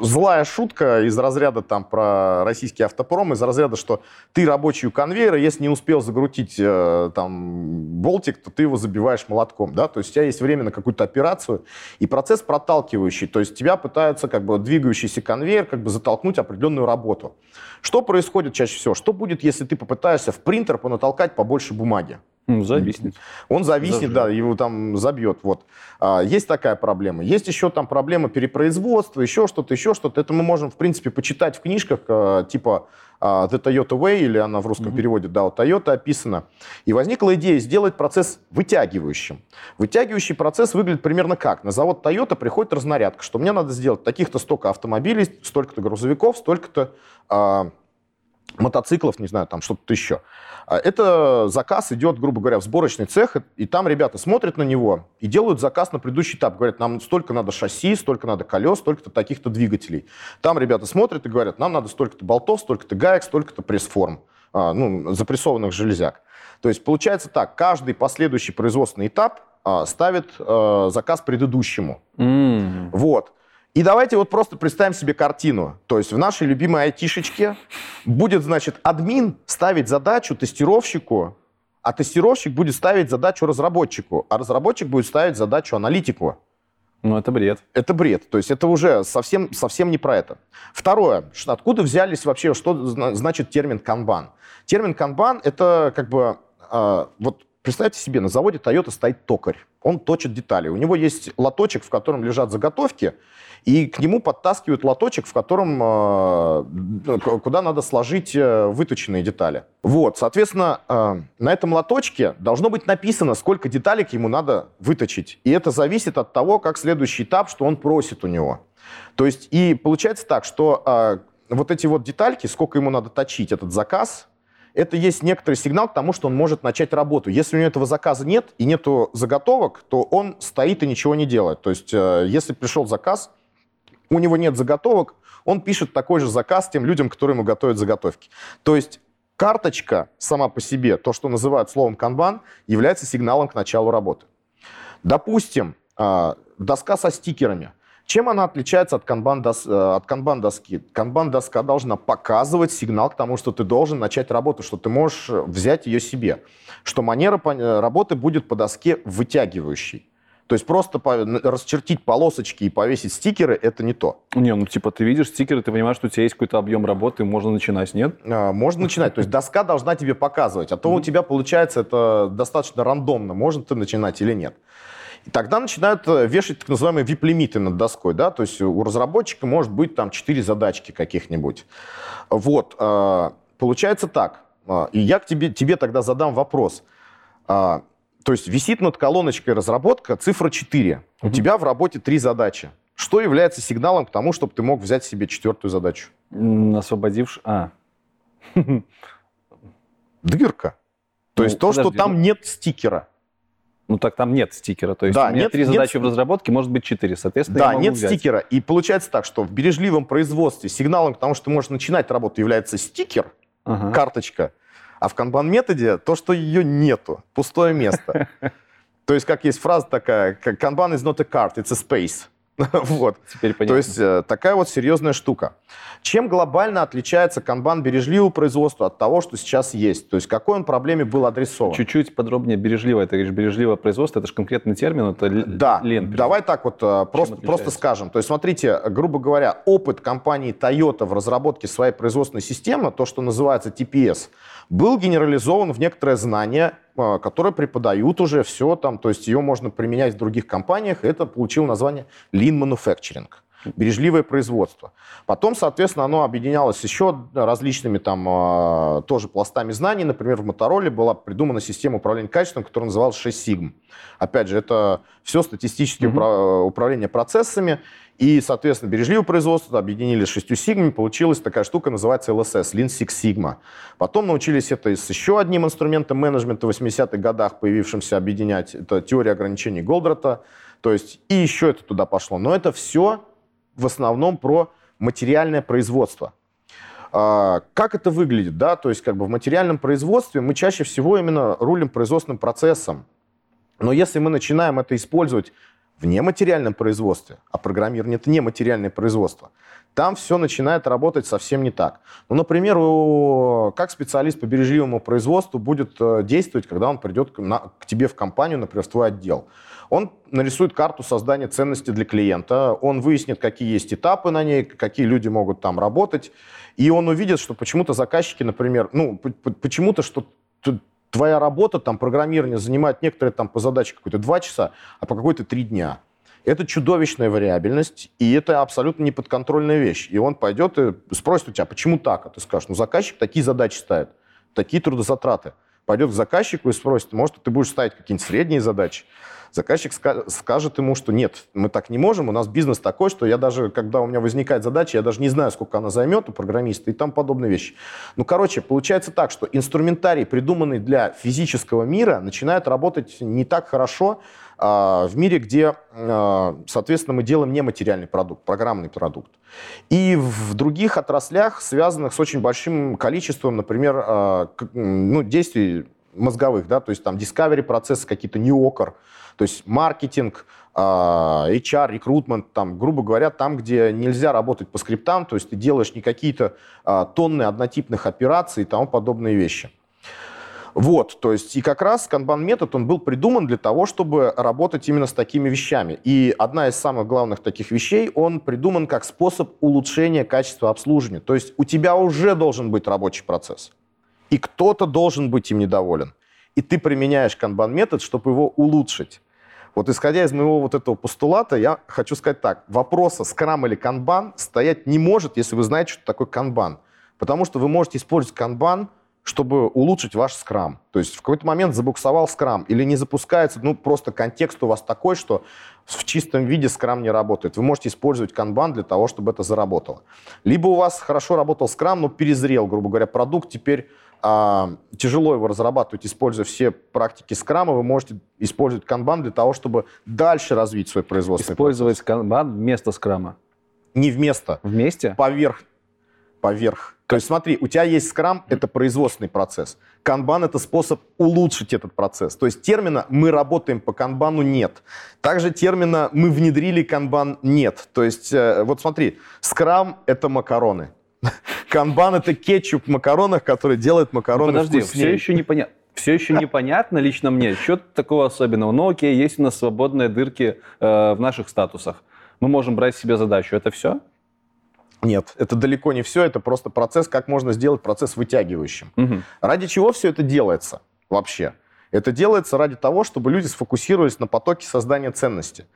Злая шутка из разряда там про российский автопром, из разряда, что ты рабочий у конвейера, если не успел загрутить э, там болтик, то ты его забиваешь молотком, да, то есть у тебя есть время на какую-то операцию, и процесс проталкивающий, то есть тебя пытаются как бы двигающийся конвейер как бы затолкнуть определенную работу. Что происходит чаще всего? Что будет, если ты попытаешься в принтер понатолкать побольше бумаги? Ну, зависнет. Он зависнет, Зажжет. да, его там забьет. Вот. А, есть такая проблема. Есть еще там проблема перепроизводства, еще что-то, еще что-то. Это мы можем, в принципе, почитать в книжках, а, типа а, The Toyota Way, или она в русском Мгм. переводе, да, у Toyota описана. И возникла идея сделать процесс вытягивающим. Вытягивающий процесс выглядит примерно как? На завод Toyota приходит разнарядка, что мне надо сделать таких-то столько автомобилей, столько-то грузовиков, столько-то а, мотоциклов, не знаю, там что-то еще. А Это заказ идет, грубо говоря, в сборочный цех, и там ребята смотрят на него и делают заказ на предыдущий этап. Говорят, нам столько надо шасси, столько надо колес, столько-то таких-то двигателей. Там ребята смотрят и говорят, нам надо столько-то болтов, столько-то гаек, столько-то пресс-форм, а, ну, запрессованных железяк. То есть получается так, каждый последующий производственный этап а, ставит а, заказ предыдущему. М. Вот. И давайте вот просто представим себе картину. То есть в нашей любимой айтишечке будет, значит, админ ставить задачу тестировщику, а тестировщик будет ставить задачу разработчику, а разработчик будет ставить задачу аналитику. Ну, это бред. Это бред. То есть это уже совсем, совсем не про это. Второе. Что, откуда взялись вообще, что зна- значит термин канбан? Термин канбан — это как бы... а, вот представьте себе, на заводе Toyota стоит токарь. Он точит детали. У него есть лоточек, в котором лежат заготовки, и к нему подтаскивают лоточек, в котором, э, ну, куда надо сложить э, выточенные детали. Вот, соответственно, э, на этом лоточке должно быть написано, сколько деталек ему надо выточить. И это зависит от того, как следующий этап, что он просит у него. То есть, и получается так, что вот эти вот детальки, сколько ему надо точить этот заказ, это есть некоторый сигнал к тому, что он может начать работу. Если у него этого заказа нет и нету заготовок, то он стоит и ничего не делает. То есть, э, если пришел заказ, у него нет заготовок, он пишет такой же заказ тем людям, которые ему готовят заготовки. То есть карточка сама по себе, то, что называют словом канбан, является сигналом к началу работы. Допустим, а, доска со стикерами. Чем она отличается от канбан-дос- э, от канбан-доски? Канбан-доска должна показывать сигнал к тому, что ты должен начать работу, что ты можешь э, взять ее себе, что манера э, работы будет по доске вытягивающей. То есть просто расчертить полосочки и повесить стикеры – это не то. Не, ну, типа, ты видишь стикеры, ты понимаешь, что у тебя есть какой-то объем работы, можно начинать, нет? А, Можно начинать. То есть доска должна тебе показывать. А то у тебя получается это достаточно рандомно, можно ты начинать или нет. И тогда начинают э, вешать так называемые VIP-лимиты над доской. Да? То есть у разработчика может быть там 4 задачки каких-нибудь. Вот. а, Получается так. А, И я к тебе, тебе тогда задам вопрос. То есть висит над колоночкой разработка цифра 4. У тебя в работе три задачи. Что является сигналом к тому, чтобы ты мог взять себе четвертую задачу? М, Освободившь... А. Дырка. То Ну, есть то, что подожди, там нет стикера. Ну так там нет стикера. То есть Да, у меня нет- три нет задачи в разработке, может быть четыре. Соответственно, Да, нет взять. стикера. И получается так, что в бережливом производстве сигналом к тому, что ты можешь начинать работу, является стикер, Ага. карточка. А в канбан-методе то, что ее нету. Пустое место. То есть, как есть фраза такая, как канбан is not a card, it's a space. Вот. Теперь понятно. То есть э, такая вот серьезная штука. Чем глобально отличается канбан бережливого производства от того, что сейчас есть? То есть какой он проблеме был адресован? Чуть-чуть подробнее бережливо. Это говоришь, бережливое производство, это же конкретный термин, это Да, лен. давай так вот э, просто, просто скажем. То есть, смотрите, грубо говоря, опыт компании Toyota в разработке своей производственной системы, то, что называется TPS, был генерализован в некоторое знание, э, которое преподают уже все там, то есть ее можно применять в других компаниях, это получило название Lean Manufacturing бережливое производство. Потом, соответственно, оно объединялось еще различными там э, тоже пластами знаний. Например, в Мотороле была придумана система управления качеством, которая называлась 6 сигм. Опять же, это все статистическое Мгм. упра- управление процессами. И, соответственно, бережливое производство объединили с 6 сигмами. Получилась такая штука, называется LSS, Lean Six Sigma. Потом научились это с еще одним инструментом менеджмента в 80-х годах, появившимся объединять. Это теория ограничений Голдрата. То есть и еще это туда пошло. Но это все в основном про материальное производство. А, Как это выглядит, да? То есть как бы в материальном производстве мы чаще всего именно рулим производственным процессом. Но если мы начинаем это использовать в нематериальном производстве, а программирование это нематериальное производство, там все начинает работать совсем не так. Ну, например, у- как специалист по бережливому производству будет э, действовать, когда он придет к, на- к тебе в компанию, например, в твой отдел. Он нарисует карту создания ценности для клиента, он выяснит, какие есть этапы на ней, какие люди могут там работать, и он увидит, что почему-то заказчики, например, ну, почему-то, что твоя работа, там, программирование занимает некоторые там по задаче какой-то два часа, а по какой-то три дня. Это чудовищная вариабельность, и это абсолютно неподконтрольная вещь. И он пойдет и спросит у тебя, почему так? А ты скажешь, ну, заказчик такие задачи ставит, такие трудозатраты. Пойдет к заказчику и спросит, может, ты будешь ставить какие-нибудь средние задачи? Заказчик ска- скажет ему, что нет, мы так не можем, у нас бизнес такой, что я даже, когда у меня возникает задача, я даже не знаю, сколько она займет у программиста и там подобные вещи. Ну, короче, получается так, что инструментарий, придуманный для физического мира, начинает работать не так хорошо в мире, где, а, соответственно, мы делаем нематериальный продукт, программный продукт. И в других отраслях, связанных с очень большим количеством, например, а, ну, действий мозговых, да, то есть там discovery процессы какие-то, неокр, то есть маркетинг, а, HR, рекрутмент, там, грубо говоря, там, где нельзя работать по скриптам, то есть ты делаешь не какие-то а, тонны однотипных операций и тому подобные вещи. Вот, то есть и как раз канбан-метод, он был придуман для того, чтобы работать именно с такими вещами. И одна из самых главных таких вещей, он придуман как способ улучшения качества обслуживания. То есть у тебя уже должен быть рабочий процесс, и кто-то должен быть им недоволен. И ты применяешь канбан-метод, чтобы его улучшить. Вот исходя из моего вот этого постулата, я хочу сказать так. Вопроса, скрам или канбан, стоять не может, если вы знаете, что такое канбан. Потому что вы можете использовать канбан, чтобы улучшить ваш скрам. То есть в какой-то момент забуксовал скрам или не запускается, ну просто контекст у вас такой, что в чистом виде скрам не работает. Вы можете использовать канбан для того, чтобы это заработало. Либо у вас хорошо работал скрам, но перезрел, грубо говоря, продукт, теперь а, тяжело его разрабатывать, используя все практики скрама, вы можете использовать канбан для того, чтобы дальше развить свой производственный Использовать канбан вместо скрама. процесс. Не вместо, Вместе? поверх. Поверх. То есть смотри, у тебя есть скрам, это производственный процесс. Канбан — это способ улучшить этот процесс. То есть термина «мы работаем по канбану» нет. Также термина «мы внедрили канбан» нет. То есть э, вот смотри, скрам — это макароны. Канбан — это кетчуп в макаронах, который делает макароны Подожди, вкуснее. все еще непонятно. Все еще непонятно лично мне, что такого особенного. Ну окей, есть у нас свободные дырки э, в наших статусах. Мы можем брать себе задачу. Это все? Нет, это далеко не все, это просто процесс, как можно сделать процесс вытягивающим. Мгм. Ради чего все это делается вообще? Это делается ради того, чтобы люди сфокусировались на потоке создания ценности.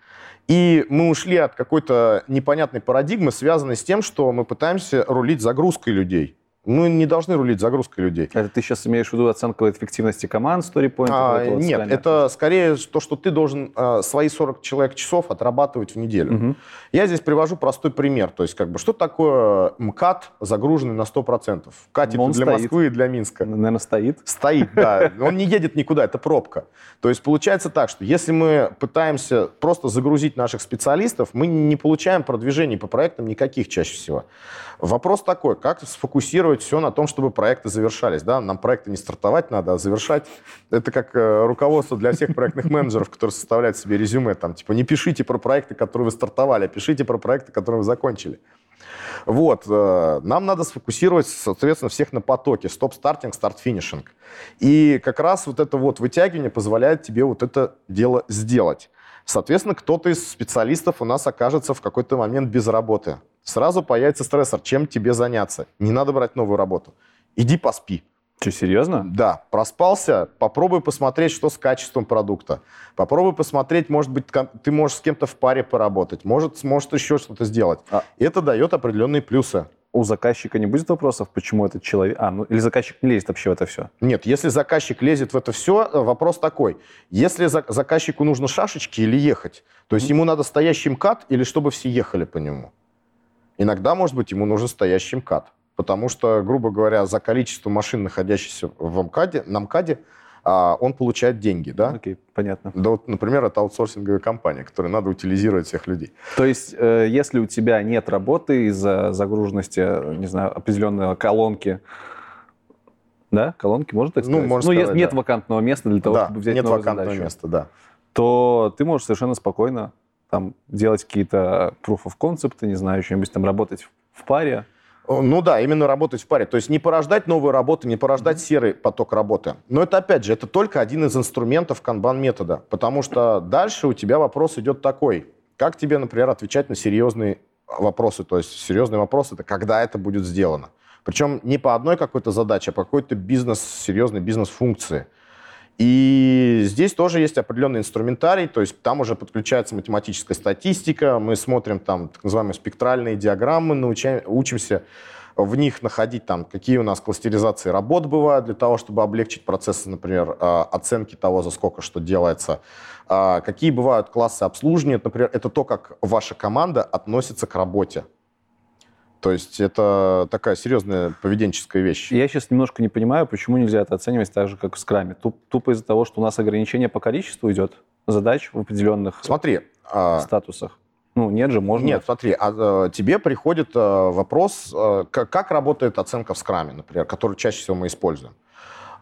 И мы ушли от какой-то непонятной парадигмы, связанной с тем, что мы пытаемся рулить загрузкой людей Мы не должны рулить загрузкой людей. Это ты сейчас имеешь в виду оценку эффективности команд, StoryPoint? А, вот нет, это скорее то, что ты должен а, свои 40 человек часов отрабатывать в неделю. Угу. Я здесь привожу простой пример. То есть, как бы, что такое МКАД, загруженный на 100%? Катит для стоит. Москвы и для Минска. Наверное, стоит. Стоит, да. Он не едет никуда, это пробка. То есть, получается так, что если мы пытаемся просто загрузить наших специалистов, мы не получаем продвижений по проектам никаких чаще всего. Вопрос такой, как сфокусировать все на том, чтобы проекты завершались. Да? Нам проекты не стартовать надо, а завершать. Это как э, руководство для всех проектных менеджеров, которые составляют себе резюме. Там, типа, не пишите про проекты, которые вы стартовали, а пишите про проекты, которые вы закончили. Вот, э, нам надо сфокусировать, соответственно, всех на потоке. Стоп-стартинг, старт-финишинг. И как раз вот это вот вытягивание позволяет тебе вот это дело сделать. Соответственно, кто-то из специалистов у нас окажется в какой-то момент без работы. Сразу появится стрессор, чем тебе заняться. Не надо брать новую работу. Иди поспи. Что, серьезно? Да, проспался, попробуй посмотреть, что с качеством продукта. Попробуй посмотреть, может быть, ты можешь с кем-то в паре поработать, может, сможет еще что-то сделать. А. Это дает определенные плюсы у заказчика не будет вопросов, почему этот человек... А, ну или заказчик не лезет вообще в это все? Нет, если заказчик лезет в это все, э, вопрос такой. Если за... заказчику нужно шашечки или ехать, то есть mm-hmm. ему надо стоящий МКАД или чтобы все ехали по нему? Иногда, может быть, ему нужен стоящий МКАД. Потому что, грубо говоря, за количество машин, находящихся в МКАДе, на МКАДе, а, он получает деньги, да? Окей, понятно. Да, вот, например, это аутсорсинговая компания, которой надо утилизировать всех людей. То есть, э, если у тебя нет работы из-за загруженности, не знаю, определенной колонки, да, колонки, можно так ну, сказать? Ну, можно ну сказать, нет да. вакантного места для того, да, чтобы взять нет новую вакантного задачу, места, да. То ты можешь совершенно спокойно там делать какие-то proof of concept, не знаю, что-нибудь там работать в паре, ну да, именно работать в паре. То есть не порождать новую работу, не порождать серый поток работы. Но это, опять же, это только один из инструментов канбан-метода. Потому что дальше у тебя вопрос идет такой. Как тебе, например, отвечать на серьезные вопросы? То есть серьезный вопрос — это когда это будет сделано. Причем не по одной какой-то задаче, а по какой-то бизнес, серьезной бизнес-функции. И здесь тоже есть определенный инструментарий, то есть там уже подключается математическая статистика, мы смотрим там так называемые спектральные диаграммы, научаем, учимся в них находить там, какие у нас кластеризации работ бывают для того, чтобы облегчить процессы, например, а, оценки того, за сколько что делается. А, какие бывают классы обслуживания, например, это то, как ваша команда относится к работе. То есть это такая серьезная поведенческая вещь. Я сейчас немножко не понимаю, почему нельзя это оценивать так же, как в скраме. Туп, тупо из-за того, что у нас ограничение по количеству идет задач в определенных Смотри, а, статусах. Ну, нет же, можно. Нет, смотри, а, а, тебе приходит а, вопрос, а, как, как работает оценка в скраме, например, которую чаще всего мы используем.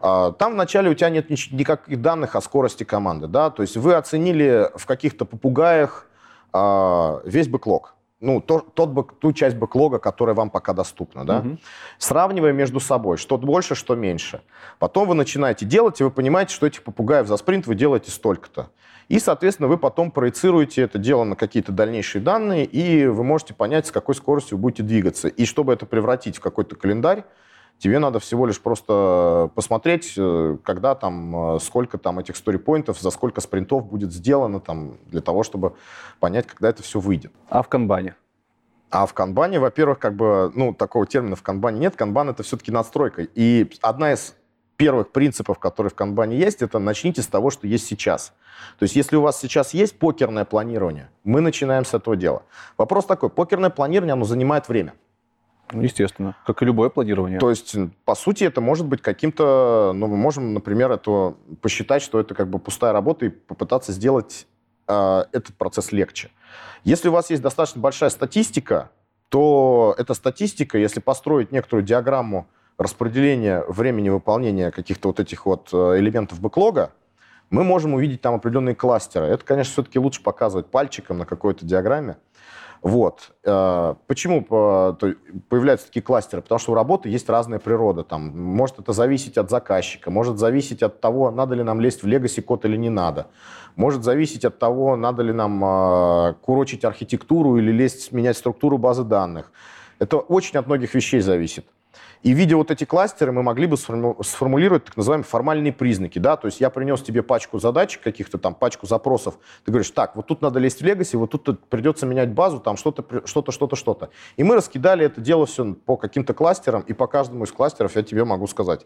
А, там вначале у тебя нет никаких данных о скорости команды, да, то есть вы оценили в каких-то попугаях весь бэклог ну, то, тот, ту часть бэклога, которая вам пока доступна, да, угу. сравнивая между собой, что больше, что меньше. Потом вы начинаете делать, и вы понимаете, что этих попугаев за спринт вы делаете столько-то. И, соответственно, вы потом проецируете это дело на какие-то дальнейшие данные, и вы можете понять, с какой скоростью вы будете двигаться. И чтобы это превратить в какой-то календарь, Тебе надо всего лишь просто посмотреть, э, когда там, э, сколько там этих сторипоинтов, за сколько спринтов будет сделано там, для того, чтобы понять, когда это все выйдет. А в канбане? А в канбане, во-первых, как бы, ну, такого термина в канбане нет. Канбан — это все-таки надстройка. И одна из первых принципов, которые в канбане есть, это начните с того, что есть сейчас. То есть если у вас сейчас есть покерное планирование, мы начинаем с этого дела. Вопрос такой, покерное планирование, оно занимает время. Ну, естественно, как и любое планирование. То есть, по сути, это может быть каким-то... Ну, мы можем, например, это посчитать, что это как бы пустая работа и попытаться сделать э, этот процесс легче. Если у вас есть достаточно большая статистика, то эта статистика, если построить некоторую диаграмму распределения времени выполнения каких-то вот этих вот э, элементов бэклога, мы можем увидеть там определенные кластеры. Это, конечно, все-таки лучше показывать пальчиком на какой-то диаграмме. Вот. Э, почему появляются такие кластеры? Потому что у работы есть разная природа. Там, может это зависеть от заказчика, может зависеть от того, надо ли нам лезть в legacy код или не надо. Может зависеть от того, надо ли нам э, курочить архитектуру или лезть, менять структуру базы данных. Это очень от многих вещей зависит. И видя вот эти кластеры, мы могли бы сформулировать так называемые формальные признаки. Да? То есть я принес тебе пачку задач, каких-то там, пачку запросов. Ты говоришь, так, вот тут надо лезть в Legacy, вот тут придется менять базу, там что-то, что-то, что-то, что-то. И мы раскидали это дело все по каким-то кластерам, и по каждому из кластеров я тебе могу сказать,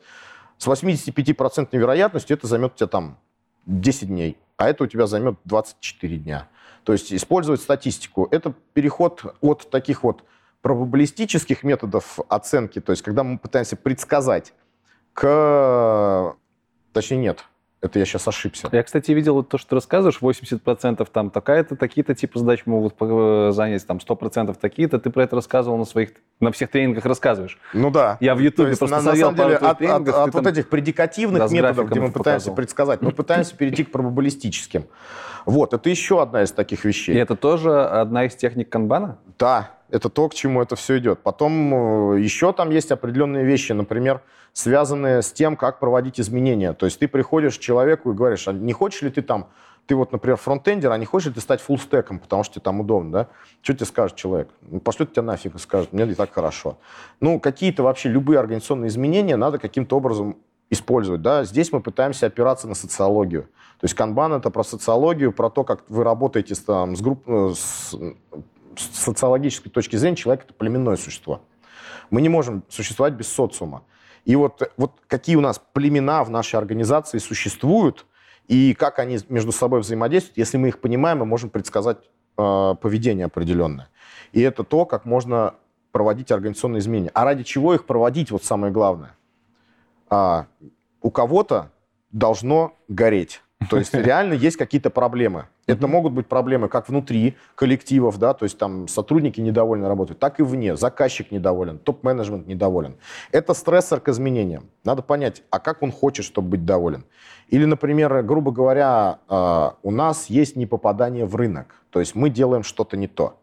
с 85% вероятностью это займет у тебя там 10 дней, а это у тебя займет 24 дня. То есть использовать статистику. Это переход от таких вот пробабилистических методов оценки, то есть когда мы пытаемся предсказать, к... Точнее, нет, это я сейчас ошибся. Я, кстати, видел то, что ты рассказываешь, 80% там такая-то, такие-то типы задач могут занять, там 100% такие-то. Ты про это рассказывал на своих, на всех тренингах рассказываешь. Ну да. Я в Ютубе просто на, на самом деле от, от, от вот этих предикативных да, методов, где мы пытаемся показывал. предсказать, мы пытаемся перейти к пробабилистическим. Вот, это еще одна из таких вещей. И это тоже одна из техник канбана? Да, это то, к чему это все идет. Потом э, еще там есть определенные вещи, например, связанные с тем, как проводить изменения. То есть ты приходишь к человеку и говоришь, а не хочешь ли ты там, ты вот, например, фронтендер, а не хочешь ли ты стать фуллстеком, потому что тебе там удобно, да? Что тебе скажет человек? Ну, пошлет тебя нафиг и скажет, мне и так хорошо. Ну, какие-то вообще любые организационные изменения надо каким-то образом использовать. Да? Здесь мы пытаемся опираться на социологию. То есть канбан — это про социологию, про то, как вы работаете с, там, с, групп, э, с, с социологической точки зрения. Человек — это племенное существо. Мы не можем существовать без социума. И вот, вот какие у нас племена в нашей организации существуют, и как они между собой взаимодействуют, если мы их понимаем, мы можем предсказать э, поведение определенное. И это то, как можно проводить организационные изменения. А ради чего их проводить, вот самое главное. А, у кого-то должно гореть. То есть реально есть какие-то проблемы. Это могут быть проблемы как внутри коллективов, да, то есть там сотрудники недовольны работают, так и вне. Заказчик недоволен, топ-менеджмент недоволен. Это стрессор к изменениям. Надо понять, а как он хочет, чтобы быть доволен. Или, например, грубо говоря, а, у нас есть непопадание в рынок. То есть мы делаем что-то не то.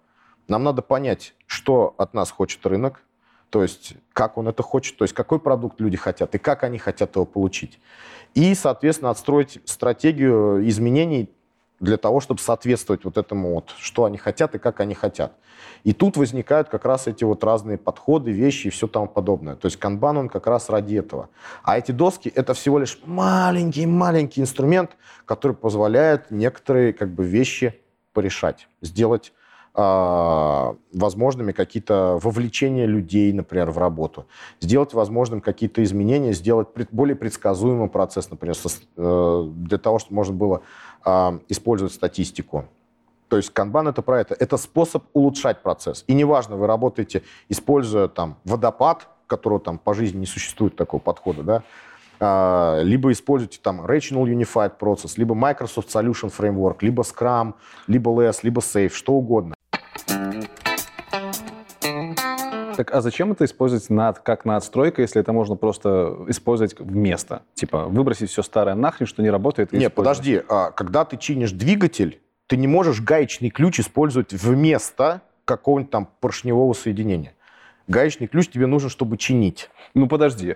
Нам надо понять, что от нас хочет рынок, то есть как он это хочет, то есть какой продукт люди хотят и как они хотят его получить. И, соответственно, отстроить стратегию изменений для того, чтобы соответствовать вот этому вот, что они хотят и как они хотят. И тут возникают как раз эти вот разные подходы, вещи и все тому подобное. То есть канбан, он как раз ради этого. А эти доски — это всего лишь маленький-маленький инструмент, который позволяет некоторые как бы вещи порешать, сделать а, возможными какие-то вовлечения людей, например, в работу, сделать возможным какие-то изменения, сделать более предсказуемый процесс, например, э, для того, чтобы можно было а, использовать статистику. То есть канбан это про это. Это способ улучшать процесс. И неважно, вы работаете, используя там водопад, которого там по жизни не существует такого подхода, да, а, либо используйте там Regional Unified Process, либо Microsoft Solution Framework, либо Scrum, либо LESS, либо Safe, что угодно. Так, а зачем это использовать над, как надстройка, если это можно просто использовать вместо? Типа выбросить все старое нахрен, что не работает? Нет, подожди. А, когда ты чинишь двигатель, ты не можешь гаечный ключ использовать вместо какого-нибудь там поршневого соединения. Гаечный ключ тебе нужен, чтобы чинить. Ну, подожди.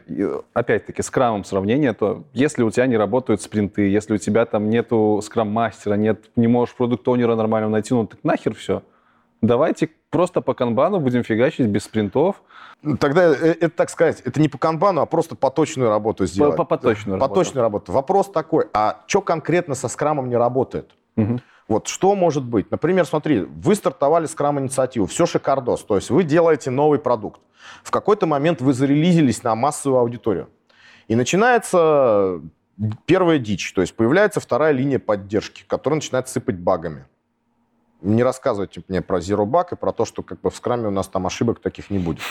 Опять-таки, с крамом сравнение, то если у тебя не работают спринты, если у тебя там нету скрам-мастера, нет, не можешь продукт-онера нормально найти, ну так нахер все. Давайте просто по канбану будем фигачить без спринтов. Тогда э, это, так сказать, это не по канбану, а просто поточную работу сделать. По, по поточную работу. Поточную работу. Вопрос такой, а что конкретно со скрамом не работает? Угу. Вот что может быть? Например, смотри, вы стартовали скрам-инициативу, все шикардос, то есть вы делаете новый продукт. В какой-то момент вы зарелизились на массовую аудиторию. И начинается первая дичь, то есть появляется вторая линия поддержки, которая начинает сыпать багами не рассказывайте мне про Zero Bug и про то, что как бы в скраме у нас там ошибок таких не будет.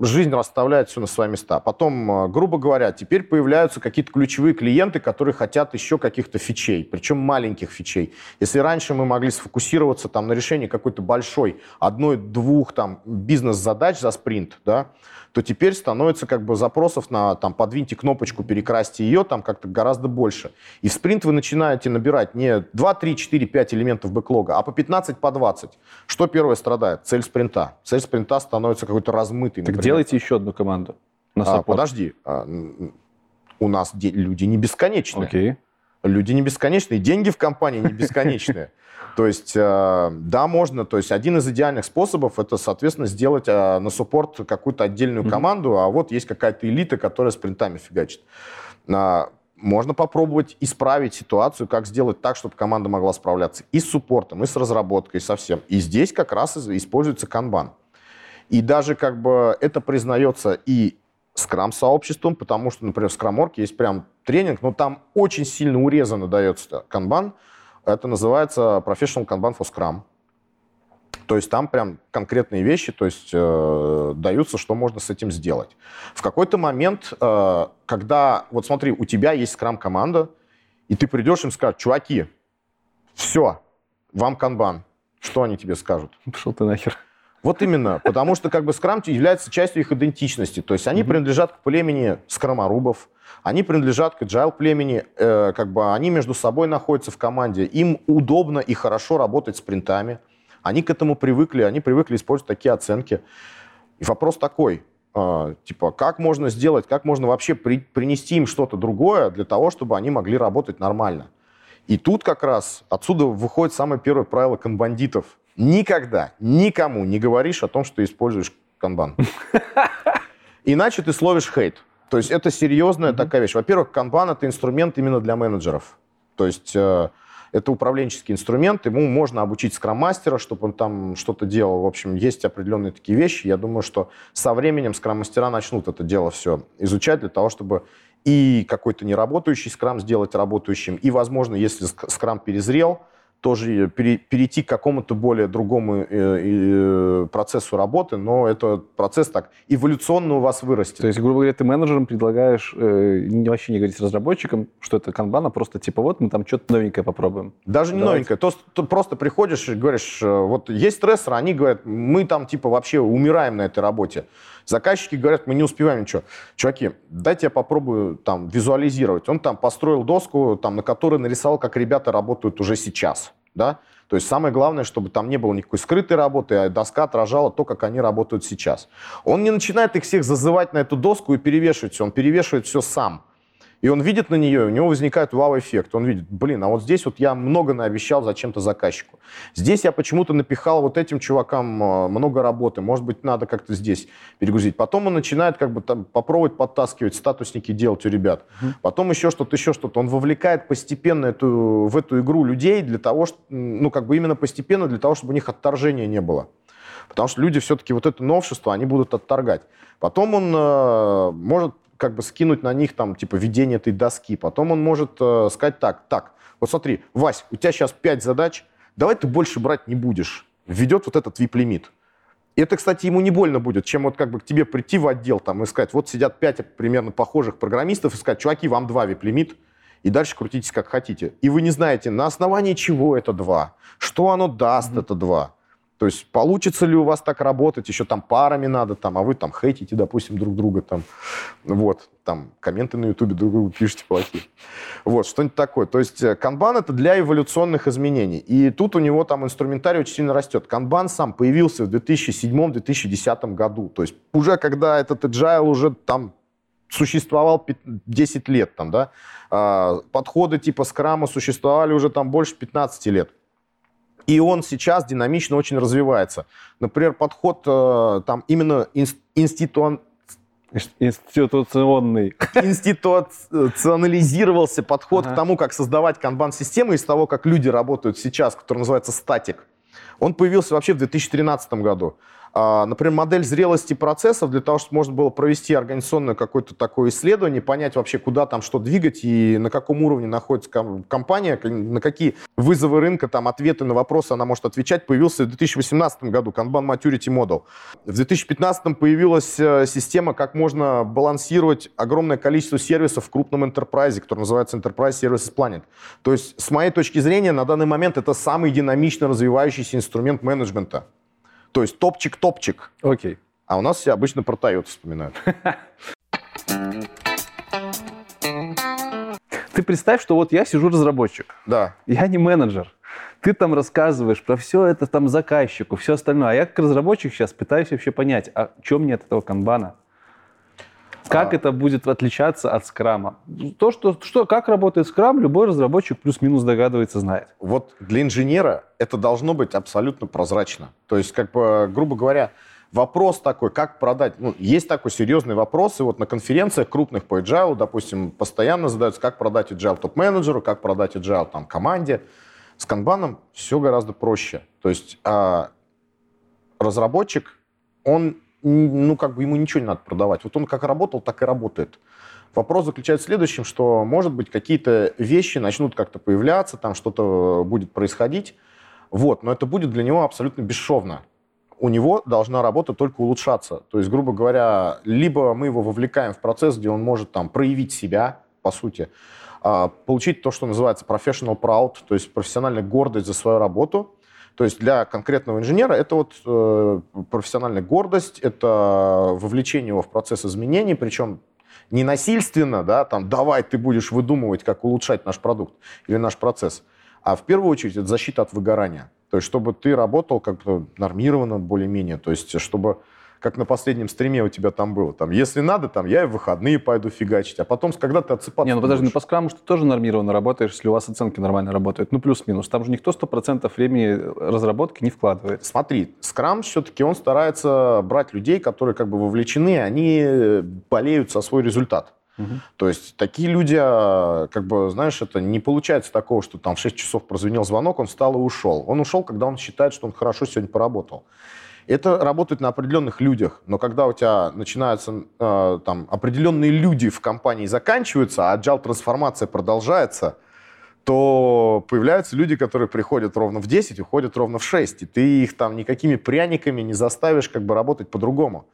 Жизнь расставляет все на свои места. Потом, э, грубо говоря, теперь появляются какие-то ключевые клиенты, которые хотят еще каких-то фичей, причем маленьких фичей. Если раньше мы могли сфокусироваться там на решении какой-то большой, одной-двух там бизнес-задач за спринт, да, то теперь становится как бы запросов на там подвиньте кнопочку, перекрасьте ее там как-то гораздо больше. И в спринт вы начинаете набирать не 2, 3, 4, 5 элементов бэклога, а по 15, по 20. Что первое страдает? Цель спринта. Цель спринта становится какой-то размытой. Так делайте еще одну команду. На а, подожди. А, у нас люди не бесконечные. Okay. Люди не бесконечные, деньги в компании не бесконечные. То есть, э, да, можно. То есть, один из идеальных способов это, соответственно, сделать э, на суппорт какую-то отдельную mm-hmm. команду, а вот есть какая-то элита, которая спринтами фигачит. А, можно попробовать исправить ситуацию, как сделать так, чтобы команда могла справляться и с суппортом, и с разработкой, и со всем. И здесь как раз используется канбан. И даже как бы это признается и скрам-сообществом, потому что, например, в скраморке есть прям тренинг, но там очень сильно урезанно дается канбан. Это называется Professional Kanban for Scrum. То есть там прям конкретные вещи, то есть э, даются, что можно с этим сделать. В какой-то момент, э, когда, вот смотри, у тебя есть скрам-команда, и ты придешь им скажешь, чуваки, все, вам канбан. Что они тебе скажут? Пошел ты нахер. Вот именно, потому что как бы скрам является частью их идентичности. То есть они mm-hmm. принадлежат к племени скроморубов, они принадлежат к agile племени, э, как бы они между собой находятся в команде. Им удобно и хорошо работать с принтами. Они к этому привыкли, они привыкли использовать такие оценки. И вопрос такой, э, типа, как можно сделать, как можно вообще при, принести им что-то другое для того, чтобы они могли работать нормально. И тут как раз отсюда выходит самое первое правило канбандитов – Никогда никому не говоришь о том, что используешь канбан. Иначе ты словишь хейт. То есть это серьезная mm-hmm. такая вещь. Во-первых, канбан это инструмент именно для менеджеров. То есть э, это управленческий инструмент, ему можно обучить скрам-мастера, чтобы он там что-то делал. В общем, есть определенные такие вещи. Я думаю, что со временем скрам-мастера начнут это дело все изучать для того, чтобы и какой-то неработающий скрам сделать работающим, и, возможно, если скрам перезрел, тоже перейти к какому-то более другому э, э, процессу работы, но этот процесс так эволюционно у вас вырастет. То есть, грубо говоря, ты менеджерам предлагаешь э, вообще не говорить с разработчиком, что это канбан, а просто типа вот мы там что-то новенькое попробуем. Даже не новенькое, то, то просто приходишь и говоришь, вот есть стрессор, они говорят, мы там типа вообще умираем на этой работе. Заказчики говорят, мы не успеваем ничего. Чуваки, дайте я попробую там визуализировать. Он там построил доску, там, на которой нарисовал, как ребята работают уже сейчас. Да? То есть самое главное, чтобы там не было никакой скрытой работы, а доска отражала то, как они работают сейчас. Он не начинает их всех зазывать на эту доску и перевешивать все, он перевешивает все сам. И он видит на нее, у него возникает вау-эффект. Он видит, блин, а вот здесь вот я много наобещал зачем-то заказчику. Здесь я почему-то напихал вот этим чувакам э, много работы. Может быть, надо как-то здесь перегрузить. Потом он начинает как бы там попробовать подтаскивать, статусники делать у ребят. Mm-hmm. Потом еще что-то, еще что-то. Он вовлекает постепенно эту, в эту игру людей для того, что, ну, как бы именно постепенно для того, чтобы у них отторжения не было. Потому что люди все-таки вот это новшество, они будут отторгать. Потом он э, может как бы скинуть на них там, типа, ведение этой доски. Потом он может э, сказать так, так, вот смотри, Вась, у тебя сейчас 5 задач, давай ты больше брать не будешь. Введет вот этот VIP-лимит. И это, кстати, ему не больно будет, чем вот как бы к тебе прийти в отдел там и сказать, вот сидят 5 примерно похожих программистов и сказать, чуваки, вам 2 VIP-лимит, и дальше крутитесь как хотите. И вы не знаете, на основании чего это 2, что оно даст, mm-hmm. это 2. То есть получится ли у вас так работать, еще там парами надо, там, а вы там хейтите, допустим, друг друга, там, вот, там, комменты на ютубе друг другу пишете плохие. Вот, что-нибудь такое. То есть э, канбан это для эволюционных изменений. И тут у него там инструментарий очень сильно растет. Канбан сам появился в 2007-2010 году. То есть уже когда этот agile уже там существовал 10 лет, там, да, а, подходы типа скрама существовали уже там больше 15 лет. И он сейчас динамично очень развивается. Например, подход э, там именно институ... Институционный. Институционализировался подход ага. к тому, как создавать канбан-системы из того, как люди работают сейчас, который называется статик. Он появился вообще в 2013 году. А, например, модель зрелости процессов для того, чтобы можно было провести организационное какое-то такое исследование, понять вообще, куда там что двигать и на каком уровне находится компания, на какие вызовы рынка, там, ответы на вопросы она может отвечать, появился в 2018 году Kanban Maturity Model. В 2015 появилась э, система, как можно балансировать огромное количество сервисов в крупном enterprise, который называется Enterprise Services Planning. То есть, с моей точки зрения, на данный момент это самый динамично развивающийся инструмент менеджмента. То есть топчик-топчик. Окей. А у нас все обычно про Toyota вспоминают. Ты представь, что вот я сижу разработчик. Да. Я не менеджер. Ты там рассказываешь про все это там заказчику, все остальное. А я как разработчик сейчас пытаюсь вообще понять, а чем мне от этого канбана? Как А. это будет отличаться от скрама? То, что, что, как работает скрам, любой разработчик плюс-минус догадывается, знает. Вот для инженера это должно быть абсолютно прозрачно. То есть, как бы, грубо говоря, вопрос такой, как продать. Ну, есть такой серьезный вопрос, и вот на конференциях крупных по agile, допустим, постоянно задаются, как продать agile топ-менеджеру, как продать agile там, команде. С канбаном все гораздо проще. То есть а, разработчик, он, ну, как бы ему ничего не надо продавать. Вот он как работал, так и работает. Вопрос заключается в следующем, что, может быть, какие-то вещи начнут как-то появляться, там что-то будет происходить, вот, но это будет для него абсолютно бесшовно. У него должна работа только улучшаться. То есть, грубо говоря, либо мы его вовлекаем в процесс, где он может там проявить себя, по сути, а, получить то, что называется professional proud, то есть профессиональная гордость за свою работу. То есть для конкретного инженера это вот э, профессиональная гордость, это вовлечение его в процесс изменений, причем не насильственно, да, там, давай ты будешь выдумывать, как улучшать наш продукт или наш процесс, а в первую очередь это защита от выгорания. То есть чтобы ты работал как-то нормированно более-менее, то есть чтобы как на последнем стриме у тебя там было. Там, если надо, там, я и в выходные пойду фигачить, а потом, когда ты отсыпаться Не, ну подожди, ну будешь. по скраму что ты тоже нормированно работаешь, если у вас оценки нормально работают. Ну плюс-минус. Там же никто 100% времени разработки не вкладывает. Смотри, Скрам все-таки он старается брать людей, которые как бы вовлечены, они э, болеют за свой результат. Мгм. То есть такие люди, а, как бы, знаешь, это не получается такого, что там в 6 часов прозвенел звонок, он встал и ушел. Он ушел, когда он считает, что он хорошо сегодня поработал. Это работает на определенных людях, но когда у тебя начинаются э, там определенные люди в компании заканчиваются, а agile трансформация продолжается, то появляются люди, которые приходят ровно в 10, уходят ровно в 6, и ты их там никакими пряниками не заставишь как бы работать по-другому.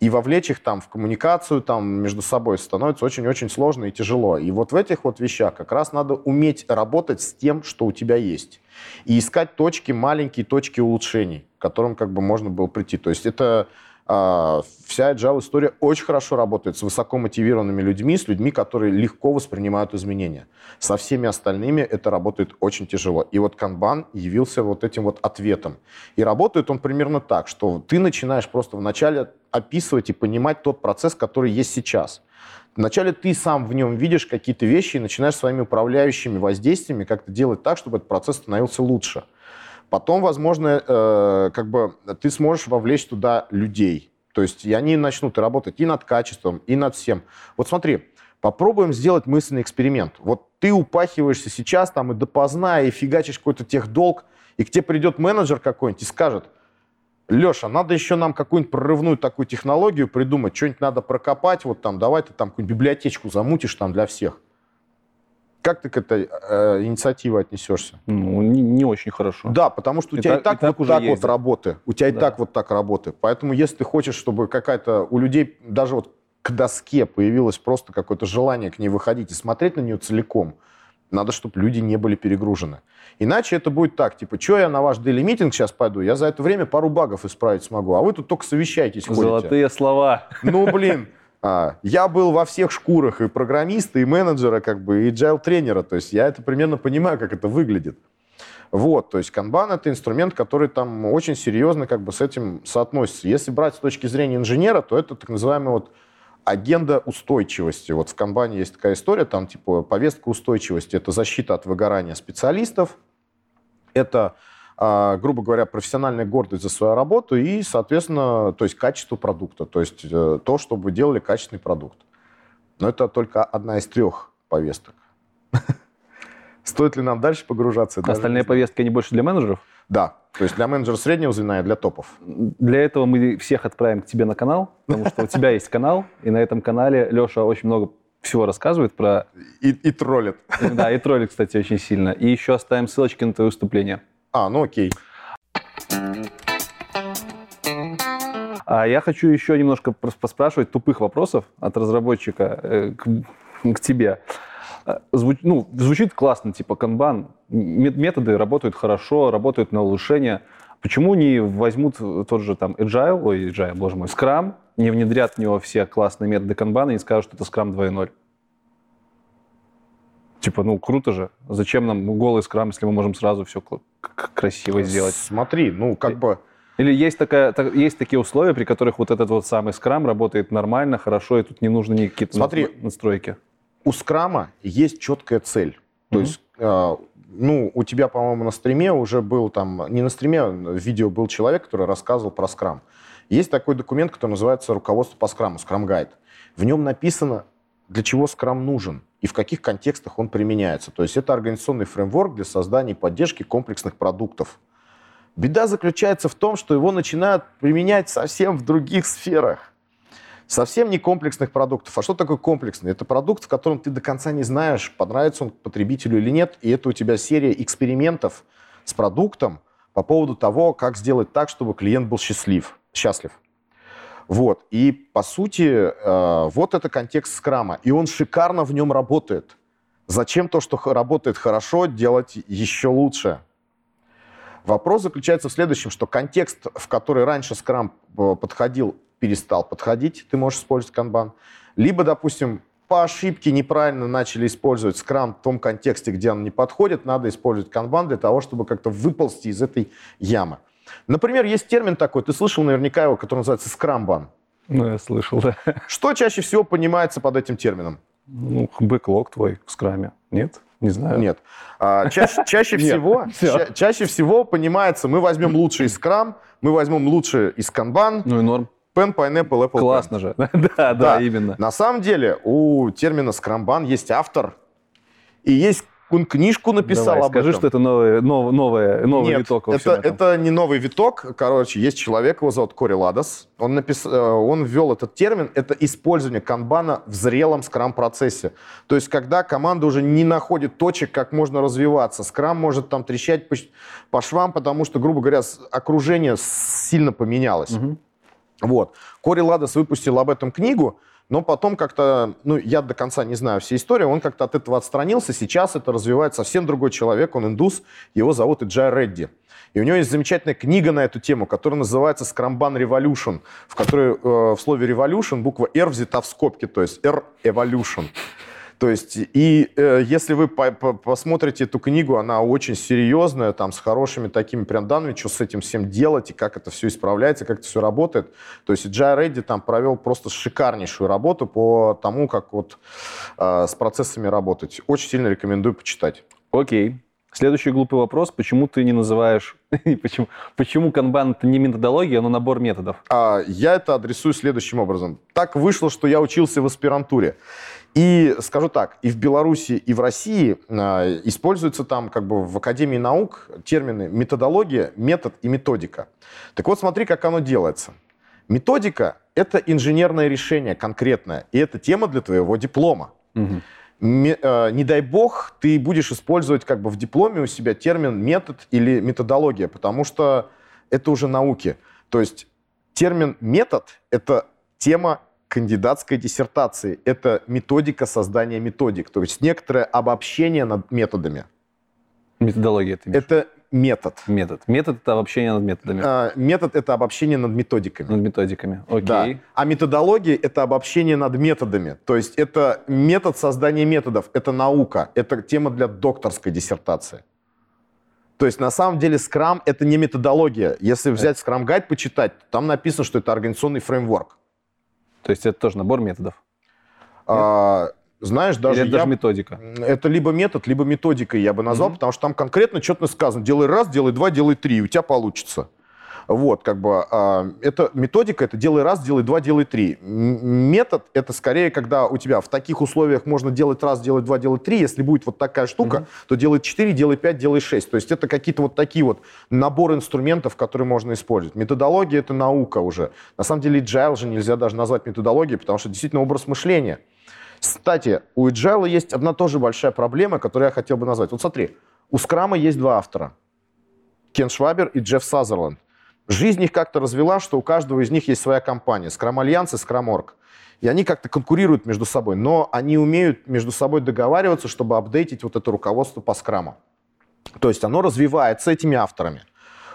И вовлечь их там в коммуникацию там между собой становится очень-очень сложно и тяжело. И вот в этих вот вещах как раз надо уметь работать с тем, что у тебя есть. И искать точки, маленькие точки улучшений, к которым как бы можно было прийти. То есть это а, вся agile история очень хорошо работает с высоко мотивированными людьми, с людьми, которые легко воспринимают изменения. Со всеми остальными это работает очень тяжело. И вот Kanban явился вот этим вот ответом. И работает он примерно так, что ты начинаешь просто вначале описывать и понимать тот процесс, который есть сейчас. Вначале ты сам в нем видишь какие-то вещи и начинаешь своими управляющими воздействиями как-то делать так, чтобы этот процесс становился лучше. Потом, возможно, э, как бы ты сможешь вовлечь туда людей. То есть и они начнут работать и над качеством, и над всем. Вот смотри, попробуем сделать мысленный эксперимент. Вот ты упахиваешься сейчас там и допоздна, и фигачишь какой-то техдолг, и к тебе придет менеджер какой-нибудь и скажет, Леша, надо еще нам какую-нибудь прорывную такую технологию придумать, что-нибудь надо прокопать, вот там, давай ты там какую-нибудь библиотечку замутишь там для всех. Как ты к этой э, инициативе отнесешься? Ну, не, не очень хорошо. Да, потому что у И тебя и так- так, и так вот уже так вот ездят. работы. У тебя и Да. так вот так работы. Поэтому если ты хочешь, чтобы какая-то у людей даже вот к доске появилось просто какое-то желание к ней выходить и смотреть на нее целиком, надо, чтобы люди не были перегружены. Иначе это будет так, типа, что я на ваш daily митинг сейчас пойду, я за это время пару багов исправить смогу, а вы тут только совещаетесь, ходите. Золотые слова. Ну, блин, а, я был во всех шкурах и программиста, и менеджера, как бы, и agile тренера. То есть я это примерно понимаю, как это выглядит. Вот, то есть канбан это инструмент, который там очень серьезно как бы с этим соотносится. Если брать с точки зрения инженера, то это так называемая вот агенда устойчивости. Вот в канбане есть такая история, там типа повестка устойчивости. Это защита от выгорания специалистов, это, грубо говоря, профессиональная гордость за свою работу и, соответственно, то есть качество продукта, то есть э, то, чтобы вы делали качественный продукт. Но это только одна из трех повесток. Стоит ли нам дальше погружаться? Остальные повестки, они больше для менеджеров? Да, то есть для менеджера среднего звена и для топов. Для этого мы всех отправим к тебе на канал, потому что у тебя есть канал, и на этом канале Леша очень много всего рассказывает про... И, и троллит. Да, и троллит, кстати, очень сильно. И еще оставим ссылочки на твои выступления. А, ну окей. А я хочу еще немножко поспрашивать тупых вопросов от разработчика э, к, к тебе. Э, зву- ну, звучит классно, типа канбан, ме- методы работают хорошо, работают на улучшение. Почему не возьмут тот же там Agile, ой, Agile, боже мой, Scrum, не внедрят в него все классные методы канбана и не скажут, что это Scrum 2.0? Типа, ну, круто же. Зачем нам голый скрам, если мы можем сразу все красиво сделать? Смотри, ну как бы... Или есть, такая, так, есть такие условия, при которых вот этот вот самый скрам работает нормально, хорошо, и тут не нужно никакие Смотри, настройки? У скрама есть четкая цель. То mm-hmm. есть, э, ну, у тебя, по-моему, на стриме уже был там, не на стриме, в видео был человек, который рассказывал про скрам. Есть такой документ, который называется «Руководство по скраму», скрам-гайд. В нем написано, для чего скрам нужен и в каких контекстах он применяется. То есть это организационный фреймворк для создания и поддержки комплексных продуктов. Беда заключается в том, что его начинают применять совсем в других сферах. Совсем не комплексных продуктов. А что такое комплексный? Это продукт, в котором ты до конца не знаешь, понравится он потребителю или нет, и это у тебя серия экспериментов с продуктом по поводу того, как сделать так, чтобы клиент был счастлив, счастлив. Вот. И, по сути, э, вот это контекст скрама. И он шикарно в нем работает. Зачем то, что работает хорошо, делать еще лучше? Вопрос заключается в следующем, что контекст, в который раньше скрам э, подходил, перестал подходить, ты можешь использовать канбан. Либо, допустим, по ошибке неправильно начали использовать скрам в том контексте, где он не подходит, надо использовать канбан для того, чтобы как-то выползти из этой ямы. Например, есть термин такой, ты слышал наверняка его, который называется скрамбан. Ну, я слышал, да. Что чаще всего понимается под этим термином? Ну, бэклог твой в скраме, нет? Не знаю. Нет. А, чаще, чаще, всего, ча, чаще всего понимается, мы возьмем лучший из Scrum, мы возьмем лучшее из Kanban. Ну и норм. Pen, Pineapple, Apple Классно Pen. же. да, да, именно. На самом деле у термина Scrumban есть автор и есть он книжку написал Давай, об скажи, этом. что это новый, новый, новый, новый Нет, виток во это, этом. это не новый виток. Короче, есть человек, его зовут Кори Ладос. Он, напис... э, он ввел этот термин. Это использование канбана в зрелом скрам-процессе. То есть, когда команда уже не находит точек, как можно развиваться. Скрам может там трещать по, по швам, потому что, грубо говоря, окружение сильно поменялось. Угу. Вот. Кори Ладос выпустил об этом книгу. Но потом как-то, ну, я до конца не знаю всей истории, он как-то от этого отстранился. Сейчас это развивает совсем другой человек, он индус, его зовут Иджай Редди. И у него есть замечательная книга на эту тему, которая называется «Scrumban Revolution», в которой э, в слове «revolution» буква «R» взята в скобке, то есть «R Evolution». То есть, и э, если вы по по посмотрите эту книгу, она очень серьезная, там, с хорошими такими прям данными, что с этим всем делать, и как это все исправляется, как это все работает. То есть Джай там провел просто шикарнейшую работу по тому, как вот э, с процессами работать. Очень сильно рекомендую почитать. Окей. Следующий глупый вопрос. Почему ты не называешь... почему, почему канбан это не методология, но набор методов? А, я это адресую следующим образом. Так вышло, что я учился в аспирантуре. И скажу так, и в Беларуси, и в России э, используются там как бы в Академии наук термины методология, метод и методика. Так вот, смотри, как оно делается. Методика — это инженерное решение конкретное, и это тема для твоего диплома. Угу. Ме, э, не дай бог, ты будешь использовать как бы в дипломе у себя термин метод или методология, потому что это уже науки. То есть термин метод — это тема кандидатской диссертации. Это методика создания методик, то есть некоторое обобщение над методами. Методология это Это метод. Метод. Метод это обобщение над методами. А, метод это обобщение над методиками. Над методиками. Окей. Да. А методология это обобщение над методами. То есть это метод создания методов, это наука, это тема для докторской диссертации. То есть на самом деле Scrum это не методология. Если взять Scrum Guide почитать, там написано, что это организационный фреймворк. То есть это тоже набор методов? А, знаешь, даже Или это я... даже методика? Это либо метод, либо методика, я бы назвал, mm-hmm. потому что там конкретно что-то сказано. Делай раз, делай два, делай три, и у тебя получится. Вот, как бы, э, это методика, это делай раз, делай два, делай три. Метод, это скорее, когда у тебя в таких условиях можно делать раз, делать два, делать три. Если будет вот такая штука, mm-hmm. то делай четыре, делай пять, делай шесть. То есть это какие-то вот такие вот набор инструментов, которые можно использовать. Методология — это наука уже. На самом деле agile же нельзя даже назвать методологией, потому что действительно образ мышления. Кстати, у agile есть одна тоже большая проблема, которую я хотел бы назвать. Вот смотри, у скрама есть два автора. Кен Швабер и Джефф Сазерленд. Жизнь их как-то развела, что у каждого из них есть своя компания. Scrum Alliance и Scrum. И они как-то конкурируют между собой, но они умеют между собой договариваться, чтобы апдейтить вот это руководство по скраму. То есть оно развивается этими авторами.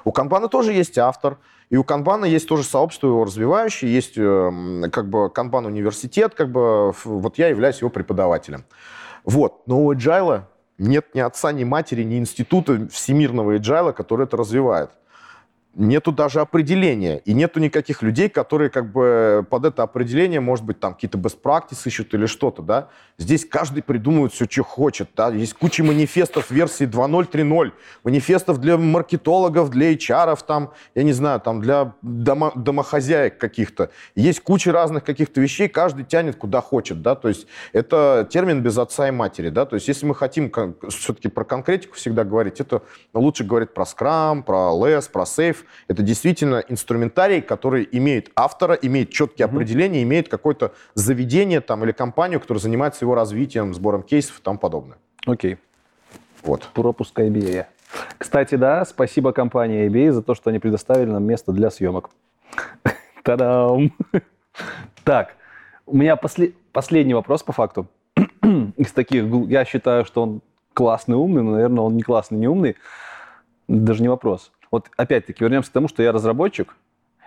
У Канбана тоже есть автор, и у Канбана есть тоже сообщество его развивающее, есть э, как бы Канбан университет, как бы вот я являюсь его преподавателем. Вот, но у Agile нет ни отца, ни матери, ни института всемирного Agile, который это развивает. Нету даже определения, и нету никаких людей, которые как бы под это определение, может быть, там какие-то practice ищут или что-то, да. Здесь каждый придумывает все, что хочет, да. Есть куча манифестов версии 2.0, 3.0, манифестов для маркетологов, для HR, там, я не знаю, там, для домо домохозяек каких-то. Есть куча разных каких-то вещей, каждый тянет куда хочет, да. То есть это термин без отца и матери, да. То есть если мы хотим все-таки про конкретику всегда говорить, это лучше говорить про Scrum, про LESS, про Safe, это действительно инструментарий, который имеет автора, имеет четкие mm-hmm. определения, имеет какое-то заведение там, или компанию, которая занимается его развитием, сбором кейсов и тому подобное. Окей. Okay. Вот. Пропуск IBA. Кстати, да, спасибо компании IBA за то, что они предоставили нам место для съемок. Та-дам! Так, у меня после... последний вопрос по факту. Из таких, я считаю, что он классный, умный, но, наверное, он не классный, не умный. Даже не вопрос. Вот опять-таки вернемся к тому, что я разработчик,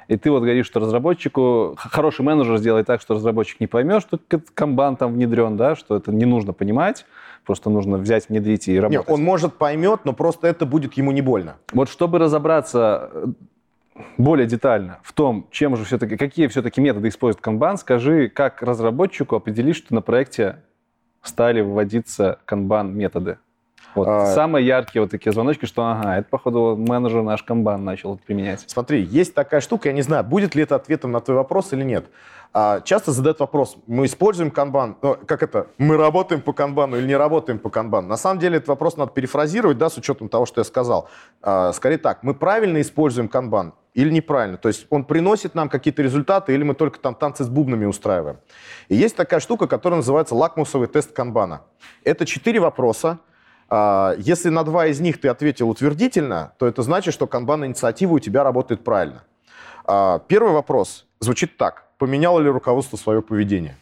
и ты вот говоришь, что разработчику, хороший менеджер сделает так, что разработчик не поймет, что канбан там внедрен, да, что это не нужно понимать, просто нужно взять, внедрить и работать. Нет, он может поймет, но просто это будет ему не больно. Вот чтобы разобраться э, более детально в том, чем же все-таки, какие все-таки методы использует канбан, скажи, как разработчику определить, что на проекте стали вводиться канбан методы? Вот а... Самые яркие вот такие звоночки, что ага, это, походу, менеджер наш комбан начал применять. Смотри, есть такая штука, я не знаю, будет ли это ответом на твой вопрос или нет. А, часто задают вопрос, мы используем канбан, ну, как это, мы работаем по канбану или не работаем по канбану? На самом деле этот вопрос надо перефразировать, да, с учетом того, что я сказал. А, скорее так, мы правильно используем канбан или неправильно? То есть он приносит нам какие-то результаты или мы только там танцы с бубнами устраиваем? И есть такая штука, которая называется лакмусовый тест канбана. Это четыре вопроса, если на два из них ты ответил утвердительно, то это значит, что канбан-инициатива у тебя работает правильно. А, первый вопрос звучит так. Поменяло ли руководство свое поведение?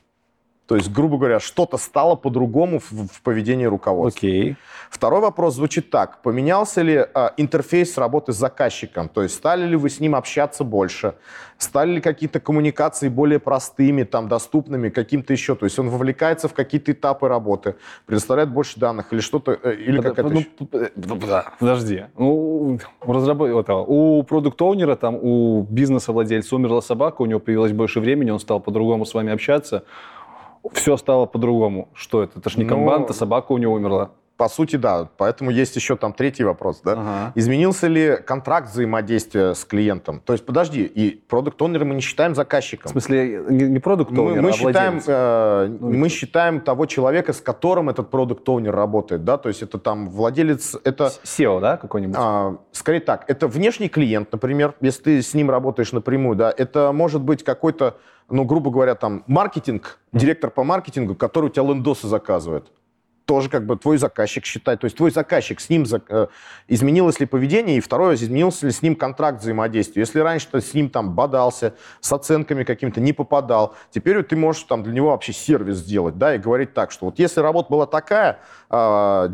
То есть, грубо говоря, что-то стало по-другому в, в поведении руководства. Окей. Второй вопрос звучит так. Поменялся ли а, интерфейс работы с заказчиком? То есть, стали ли вы с ним общаться больше? Стали ли какие-то коммуникации более простыми, там, доступными, каким-то еще? То есть, он вовлекается в какие-то этапы работы, предоставляет больше данных или что-то, э, или какая-то... Ну, э, подожди. Ну, у, разработ... у продукт-оунера, там, у бизнеса-владельца умерла собака, у него появилось больше времени, он стал по-другому с вами общаться все стало по-другому. Что это? Это ж не ну, комбан, собака у него умерла. По сути, да. Поэтому есть еще там третий вопрос. Да? Ага. Изменился ли контракт взаимодействия с клиентом? То есть, подожди, и продукт онера мы не считаем заказчиком. В смысле, не продукт онер мы, мы, а считаем, э, ну, мы считаем того человека, с которым этот продукт онер работает. Да? То есть, это там владелец... Это, SEO, да, какой-нибудь? А, скорее так. Это внешний клиент, например, если ты с ним работаешь напрямую. Да? Это может быть какой-то ну, грубо говоря, там, маркетинг, директор по маркетингу, который у тебя лендосы заказывает тоже как бы твой заказчик считает. То есть твой заказчик, с ним э, изменилось ли поведение, и второе, изменился ли с ним контракт взаимодействия. Если раньше ты с ним там бодался, с оценками какими-то не попадал, теперь ты можешь там для него вообще сервис сделать, да, и говорить так, что вот если работа была такая, 95% а,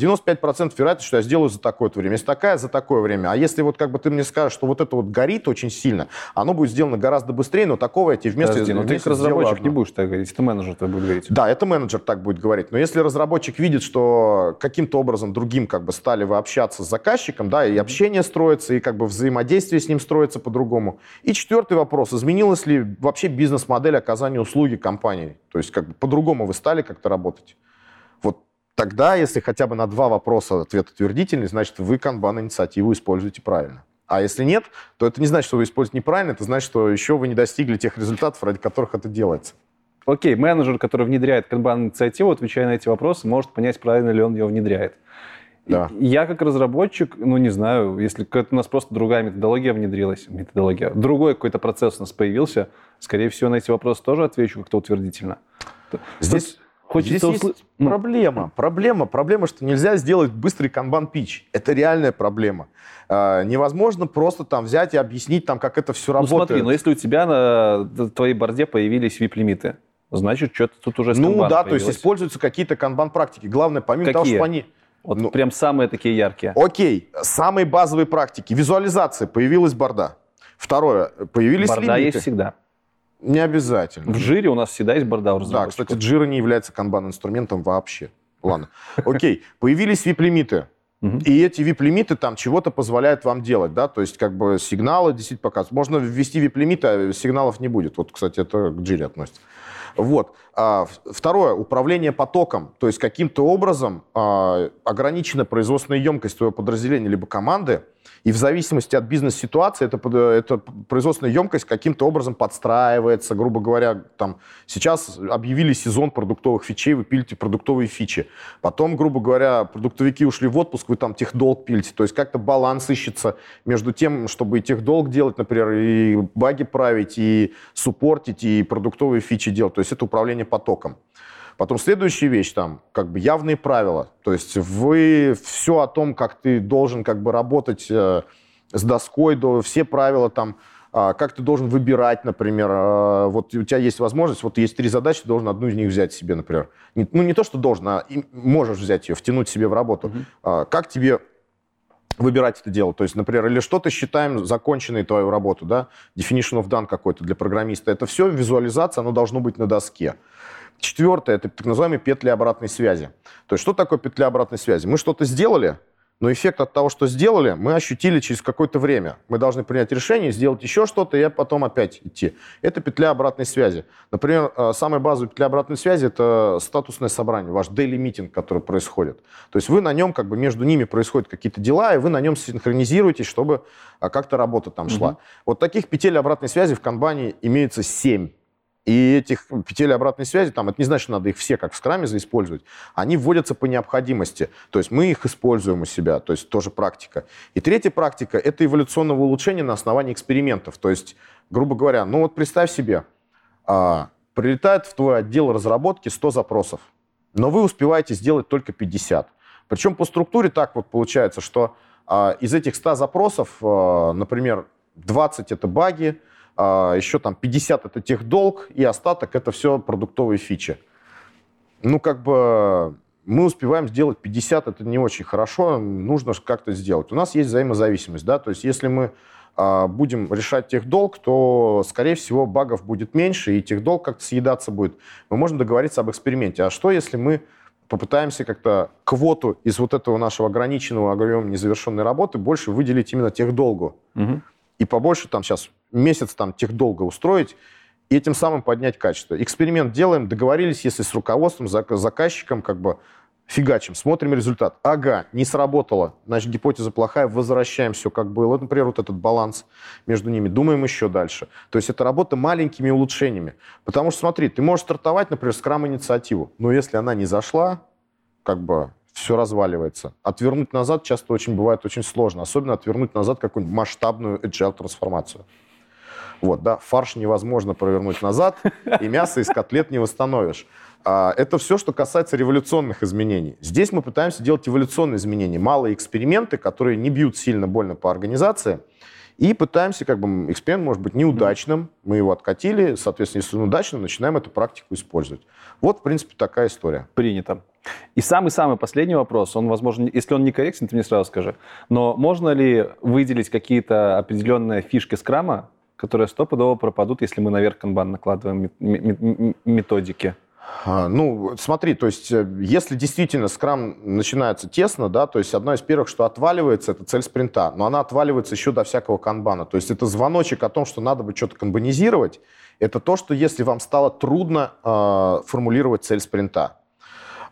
вероятность, что я сделаю за такое-то время. Если такая, за такое время. А если вот как бы ты мне скажешь, что вот это вот горит очень сильно, оно будет сделано гораздо быстрее, но такого я тебе вместе... Подожди, но ты как разработчик не будешь так говорить, это менеджер так будет говорить. Да, это менеджер так будет говорить. Но если разработчик видит, что каким-то образом другим как бы стали вы общаться с заказчиком, да, и общение строится, и как бы взаимодействие с ним строится по-другому. И четвертый вопрос. Изменилась ли вообще бизнес-модель оказания услуги компании? То есть как бы по-другому вы стали как-то работать? Тогда, если хотя бы на два вопроса ответ утвердительный, значит, вы канбан-инициативу используете правильно. А если нет, то это не значит, что вы используете неправильно, это значит, что еще вы не достигли тех результатов, ради которых это делается. Окей, менеджер, который внедряет канбан-инициативу, отвечая на эти вопросы, может понять, правильно ли он ее внедряет. Да. Я как разработчик, ну не знаю, если у нас просто другая методология внедрилась, методология, другой какой-то процесс у нас появился, скорее всего, на эти вопросы тоже отвечу как-то утвердительно. Здесь Хочется Здесь есть ну. проблема. Проблема, проблема, что нельзя сделать быстрый канбан-пич. Это реальная проблема. А, невозможно просто там взять и объяснить, там, как это все ну, работает. смотри, но если у тебя на твоей борде появились VIP-лимиты, значит, что-то тут уже Ну да, появилось. то есть используются какие-то канбан-практики. Главное, помимо Какие? того, что они... Вот ну, прям самые такие яркие. Окей, самые базовые практики. Визуализация, появилась борда. Второе, появились борда лимиты. есть всегда. Не обязательно. В жире у нас всегда есть борда Да, кстати, джира не является канбан-инструментом вообще. Ладно. Окей, появились VIP-лимиты. Угу. И эти VIP-лимиты там чего-то позволяют вам делать, да, то есть как бы сигналы действительно показывают. Можно ввести VIP-лимиты, а сигналов не будет. Вот, кстати, это к Джире относится. Вот. А, второе, управление потоком, то есть каким-то образом а, ограничена производственная емкость твоего подразделения либо команды, и в зависимости от бизнес-ситуации эта, эта производственная емкость каким-то образом подстраивается. Грубо говоря, там, сейчас объявили сезон продуктовых фичей, вы пилите продуктовые фичи. Потом, грубо говоря, продуктовики ушли в отпуск, вы там техдолг пилите. То есть как-то баланс ищется между тем, чтобы и техдолг делать, например, и баги править, и суппортить, и продуктовые фичи делать. То есть это управление потоком. Потом следующая вещь, там, как бы явные правила. То есть вы все о том, как ты должен как бы работать э, с доской, до, все правила там, э, как ты должен выбирать, например. Э, вот у тебя есть возможность, вот есть три задачи, ты должен одну из них взять себе, например. Не, ну, не то, что должен, а можешь взять ее, втянуть себе в работу. Mm-hmm. Э, как тебе выбирать это дело. То есть, например, или что-то считаем законченной твою работу, да, definition of done какой-то для программиста. Это все визуализация, оно должно быть на доске. Четвертое – это так называемые петли обратной связи. То есть что такое петля обратной связи? Мы что-то сделали, но эффект от того, что сделали, мы ощутили через какое-то время. Мы должны принять решение, сделать еще что-то, и потом опять идти. Это петля обратной связи. Например, э, самая базовая петля обратной связи – это статусное собрание, ваш daily meeting, который происходит. То есть вы на нем, как бы между ними происходят какие-то дела, и вы на нем синхронизируетесь, чтобы а, как-то работа там шла. Угу. Вот таких петель обратной связи в канбане имеется семь. И этих петель обратной связи, там, это не значит, что надо их все, как в скраме, использовать. Они вводятся по необходимости. То есть мы их используем у себя, то есть тоже практика. И третья практика – это эволюционного улучшения на основании экспериментов. То есть, грубо говоря, ну вот представь себе, а, прилетает в твой отдел разработки 100 запросов, но вы успеваете сделать только 50. Причем по структуре так вот получается, что а, из этих 100 запросов, а, например, 20 – это баги, еще там 50 это техдолг, и остаток это все продуктовые фичи. Ну, как бы мы успеваем сделать 50, это не очень хорошо, нужно как-то сделать. У нас есть взаимозависимость, да, то есть если мы а, будем решать техдолг, то, скорее всего, багов будет меньше, и техдолг как-то съедаться будет. Мы можем договориться об эксперименте. А что, если мы попытаемся как-то квоту из вот этого нашего ограниченного объема незавершенной работы больше выделить именно техдолгу? Угу. И побольше там сейчас месяц там техдолго устроить, и этим самым поднять качество. Эксперимент делаем, договорились, если с руководством, заказчиком, как бы фигачим, смотрим результат. Ага, не сработало, значит, гипотеза плохая, возвращаем все как было. Например, вот этот баланс между ними, думаем еще дальше. То есть это работа маленькими улучшениями. Потому что, смотри, ты можешь стартовать, например, скрам-инициативу, но если она не зашла, как бы все разваливается. Отвернуть назад часто очень бывает очень сложно, особенно отвернуть назад какую-нибудь масштабную agile трансформацию. Вот, да, фарш невозможно провернуть назад, и мясо из котлет не восстановишь. А, это все, что касается революционных изменений. Здесь мы пытаемся делать эволюционные изменения, малые эксперименты, которые не бьют сильно больно по организации, и пытаемся, как бы, эксперимент может быть неудачным, мы его откатили, соответственно, если он удачный, начинаем эту практику использовать. Вот, в принципе, такая история. Принято. И самый-самый последний вопрос, он, возможно, если он некорректен, ты мне сразу скажи, но можно ли выделить какие-то определенные фишки скрама, которые стопудово пропадут, если мы наверх канбан накладываем методики? А, ну, смотри, то есть, э, если действительно скрам начинается тесно, да, то есть одно из первых, что отваливается, это цель спринта, но она отваливается еще до всякого канбана. То есть это звоночек о том, что надо бы что-то канбанизировать, это то, что если вам стало трудно э, формулировать цель спринта.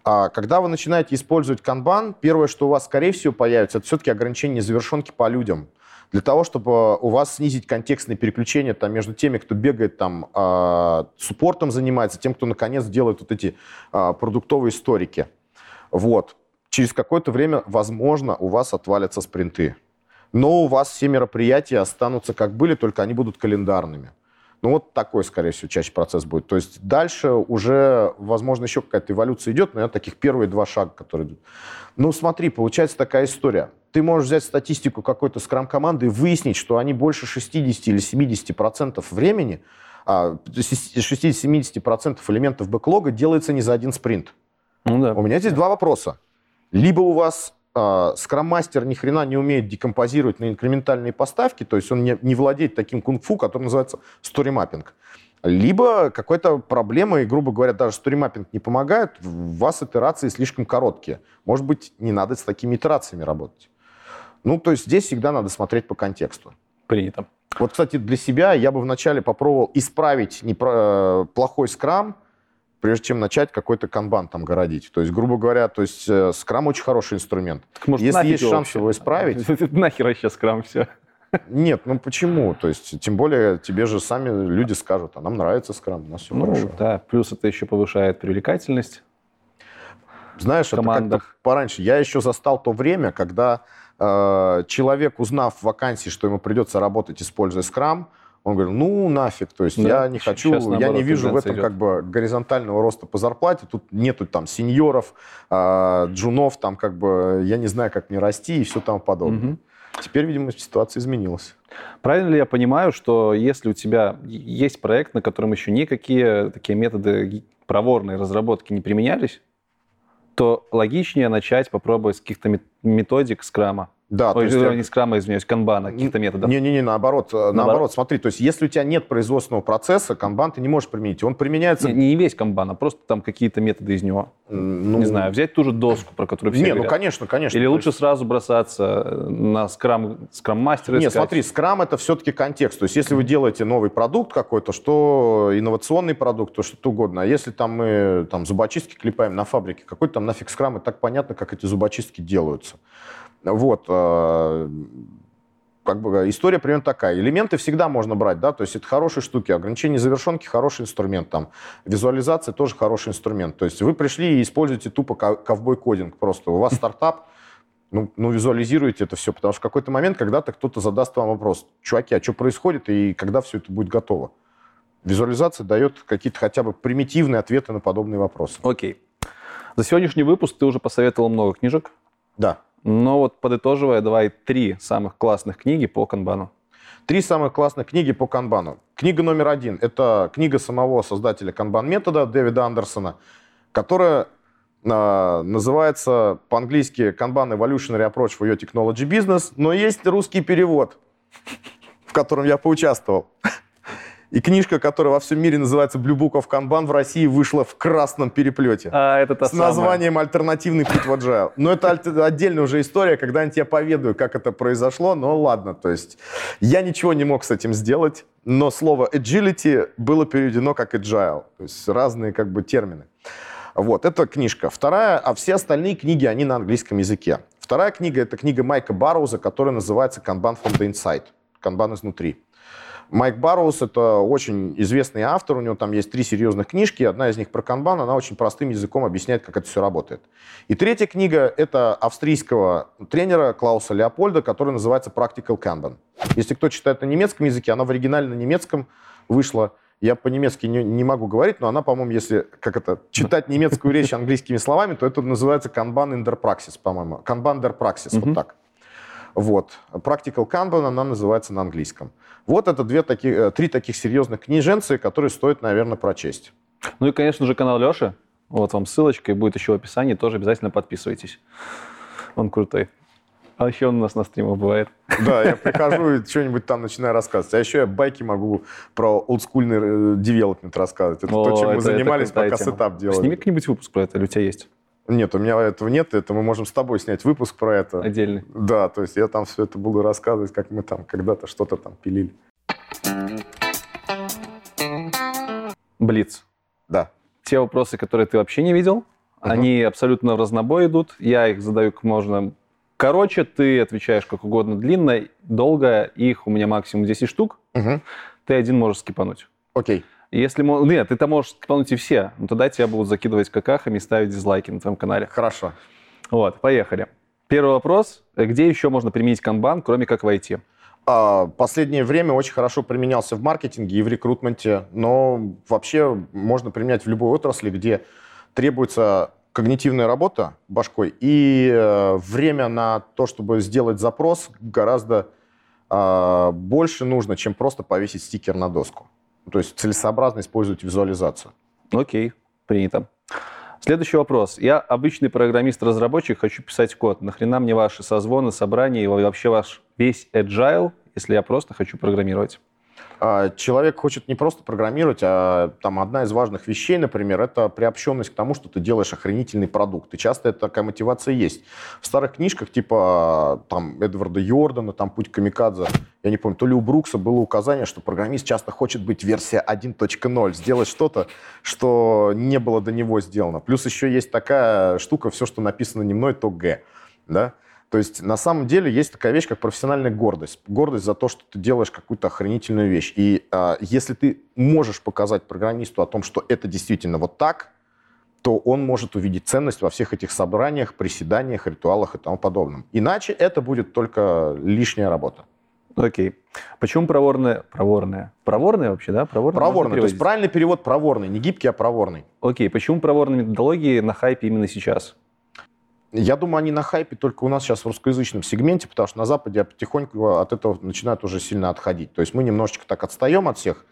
А когда вы начинаете использовать канбан, первое, что у вас, скорее всего, появится, это все-таки ограничение незавершенки по людям. Для того, чтобы у вас снизить контекстные переключения там, между теми, кто бегает там, э, суппортом занимается, тем, кто, наконец, делает вот эти э, продуктовые историки. Вот. Через какое-то время, возможно, у вас отвалятся спринты. Но у вас все мероприятия останутся как были, только они будут календарными. Ну, вот такой, скорее всего, чаще процесс будет. То есть дальше уже, возможно, еще какая-то эволюция идет, но это таких первые два шага, которые идут. Ну, смотри, получается такая история. Ты можешь взять статистику какой-то скрам-команды и выяснить, что они больше 60 или 70 процентов времени, 60-70 а, процентов элементов бэклога делается не за один спринт. Ну, да. У меня здесь два вопроса. Либо у вас а, скрам-мастер ни хрена не умеет декомпозировать на инкрементальные поставки, то есть он не, не владеет таким кунг-фу, который называется mapping. Либо какой-то проблемой, грубо говоря, даже сторимаппинг не помогает, у вас итерации слишком короткие. Может быть, не надо с такими итерациями работать. Ну, то есть здесь всегда надо смотреть по контексту. Принято. Вот, кстати, для себя я бы вначале попробовал исправить непро- э, плохой скрам, прежде чем начать какой-то канбан там городить. То есть, грубо говоря, то есть э, скрам очень хороший инструмент. Так, может, Если есть шанс вообще? его исправить, Нахер вообще скрам все. нет, ну почему? То есть, тем более, тебе же сами люди скажут, а нам нравится скрам, у нас все Ну, хорошо. да, плюс это еще повышает привлекательность. Знаешь, это как-то пораньше. Я еще застал то время, когда человек, узнав в вакансии, что ему придется работать, используя скрам, он говорил, ну нафиг, то есть Да, я не хочу, я наоборот, не вижу в этом идет. как бы горизонтального роста по зарплате, тут нету там сеньоров, э, джунов, там как бы я не знаю, как мне расти и все тому подобное. Мгм. Теперь, видимо, ситуация изменилась. Правильно ли я понимаю, что если у тебя есть проект, на котором еще никакие такие методы проворной разработки не применялись, то логичнее начать попробовать с каких-то мет- методик скрама. Да, то Ой, есть э, я- не скрама, извиняюсь, канбана, каких-то методов. Не-не-не, наоборот, э, наоборот, Наоборот? смотри, то есть если у тебя нет производственного процесса, канбан ты не можешь применить, он применяется... Не, не весь канбан, а просто там какие-то методы из него. ну, Не знаю, взять ту же доску, про которую все Не, ну говорят. конечно, конечно. Или То лучше есть- сразу бросаться на скрам, скрам-мастера Нет, искать? смотри, скрам это все-таки контекст. То есть если вы делаете новый продукт какой-то, что инновационный продукт, то что угодно. А если там мы там зубочистки клепаем на фабрике, какой там нафиг скрам, и так понятно, как эти зубочистки делаются. Вот. э, Как бы история примерно такая. Элементы всегда можно брать, да, то есть это хорошие штуки. Ограничение завершенки хороший инструмент, там визуализация тоже хороший инструмент. То есть вы пришли и используете тупо ко- ковбой-кодинг просто. У вас стартап, ну, ну, визуализируйте это все, потому что в какой-то момент когда-то кто-то задаст вам вопрос, чуваки, а что происходит и когда все это будет готово? Визуализация дает какие-то хотя бы примитивные ответы на подобные вопросы. Окей. За сегодняшний выпуск ты уже посоветовал много книжек, Да. Но вот подытоживая, давай три самых классных книги по канбану. Три самых классных книги по канбану. Книга номер один – это книга самого создателя канбан-метода Дэвида Андерсона, которая а, называется по-английски Kanban Evolutionary Approach for Your Technology Business, но есть русский перевод, в котором я поучаствовал. И книжка, которая во всем мире называется Blue Book of Kanban, в России вышла в красном переплете. А, это та С названием «Альтернативный путь в agile». Но это отдельная уже история, когда-нибудь я поведаю, как это произошло, но ладно, то есть я ничего не мог с этим сделать, но слово agility было переведено как agile, то есть разные как бы термины. Вот, это книжка. Вторая, а все остальные книги, они на английском языке. Вторая книга, это книга Майка Барроуза, которая называется «Kanban from the inside», «Kanban изнутри». Майк Барроуз – это очень известный автор, у него там есть три серьезных книжки, одна из них про канбан, она очень простым языком объясняет, как это все работает. И третья книга – это австрийского тренера Клауса Леопольда, которая называется «Practical Kanban». Если кто читает на немецком языке, она в оригинале на немецком вышла. Я по-немецки не, не могу говорить, но она, по-моему, если как это, читать немецкую речь английскими словами, то это называется Kanban in der Praxis, по-моему. Kanban der Praxis, вот так. Вот. Practical Kanban она называется на английском. Вот это две таких, э, три таких серьезных книженцы, которые стоит, наверное, прочесть. Ну и, конечно же, канал Леши. Вот вам ссылочка, и будет еще в описании. Тоже обязательно подписывайтесь. Он крутой. А еще он у нас на стримах бывает. Да, я прихожу и что-нибудь там начинаю рассказывать. А еще я байки могу про олдскульный девелопмент рассказывать. Это О, то, чем мы это- занимались, пока тема. сетап делали. Сними какой-нибудь выпуск про это, или у тебя есть Нет, у меня этого нет, это мы можем с тобой снять выпуск про это. отдельный? Да, то есть я там все это буду рассказывать, как мы там когда-то что-то там пилили. Блиц. Да. Те вопросы, которые ты вообще не видел, Ага. они абсолютно в разнобой идут. Я их задаю как можно короче, ты отвечаешь как угодно длинно, долго. Их у меня максимум 10 штук. Мгм. Ты один можешь скипануть. Окей. Если... Нет, ты там можешь скипануть и все. Но тогда тебя будут закидывать какахами и ставить дизлайки на твоем канале. Хорошо. Вот, поехали. Первый вопрос. Где еще можно применить канбан, кроме как в IT? А, Последнее время очень хорошо применялся в маркетинге и в рекрутменте, но вообще можно применять в любой отрасли, где требуется когнитивная работа башкой и э, время на то, чтобы сделать запрос, гораздо а, больше нужно, чем просто повесить стикер на доску. То есть целесообразно использовать визуализацию. Окей, принято. Следующий вопрос. Я обычный программист-разработчик, хочу писать код. Нахрена мне ваши созвоны, собрания и вообще ваш весь agile, если я просто хочу программировать? А, человек хочет не просто программировать, а там одна из важных вещей, например, это приобщенность к тому, что ты делаешь охренительный продукт. И часто это такая мотивация есть. В старых книжках типа там Эдварда Йордана, там «Путь камикадзе», я не помню, то ли у Брукса было указание, что программист часто хочет быть версия 1.0, сделать что-то, что не было до него сделано. Плюс еще есть такая штука, все, что написано не мной, то Г. Да? То есть на самом деле есть такая вещь, как профессиональная гордость. Гордость за то, что ты делаешь какую-то охренительную вещь. И э, если ты можешь показать программисту о том, что это действительно вот так, то он может увидеть ценность во всех этих собраниях, приседаниях, ритуалах и тому подобном. Иначе это будет только лишняя работа. Окей. Почему проворная? Проворная. Проворная вообще, да? Проворная. Проворная. То есть правильный перевод проворный, не гибкий, а проворный. Окей. Почему проворные методологии на хайпе именно сейчас? Я думаю, они на хайпе только у нас сейчас в русскоязычном сегменте, потому что на Западе потихоньку от этого начинают уже сильно отходить. То есть мы немножечко так отстаем от всех.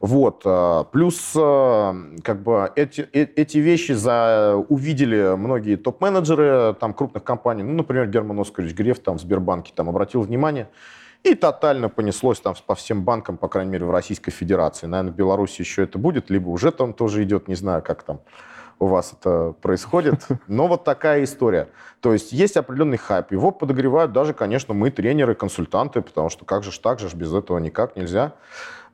Вот. Э, плюс э, как бы эти, э, эти вещи за, увидели многие топ-менеджеры там, крупных компаний. Ну, например, Герман Оскарович Греф там, в Сбербанке там, обратил внимание. И тотально понеслось там по всем банкам, по крайней мере, в Российской Федерации. Наверное, в Беларуси еще это будет, либо уже там тоже идет, не знаю, как там у вас это происходит. Но вот такая история. То есть есть определенный хайп. Его подогревают даже, конечно, мы, тренеры, консультанты, потому что как же ж так же, без этого никак нельзя.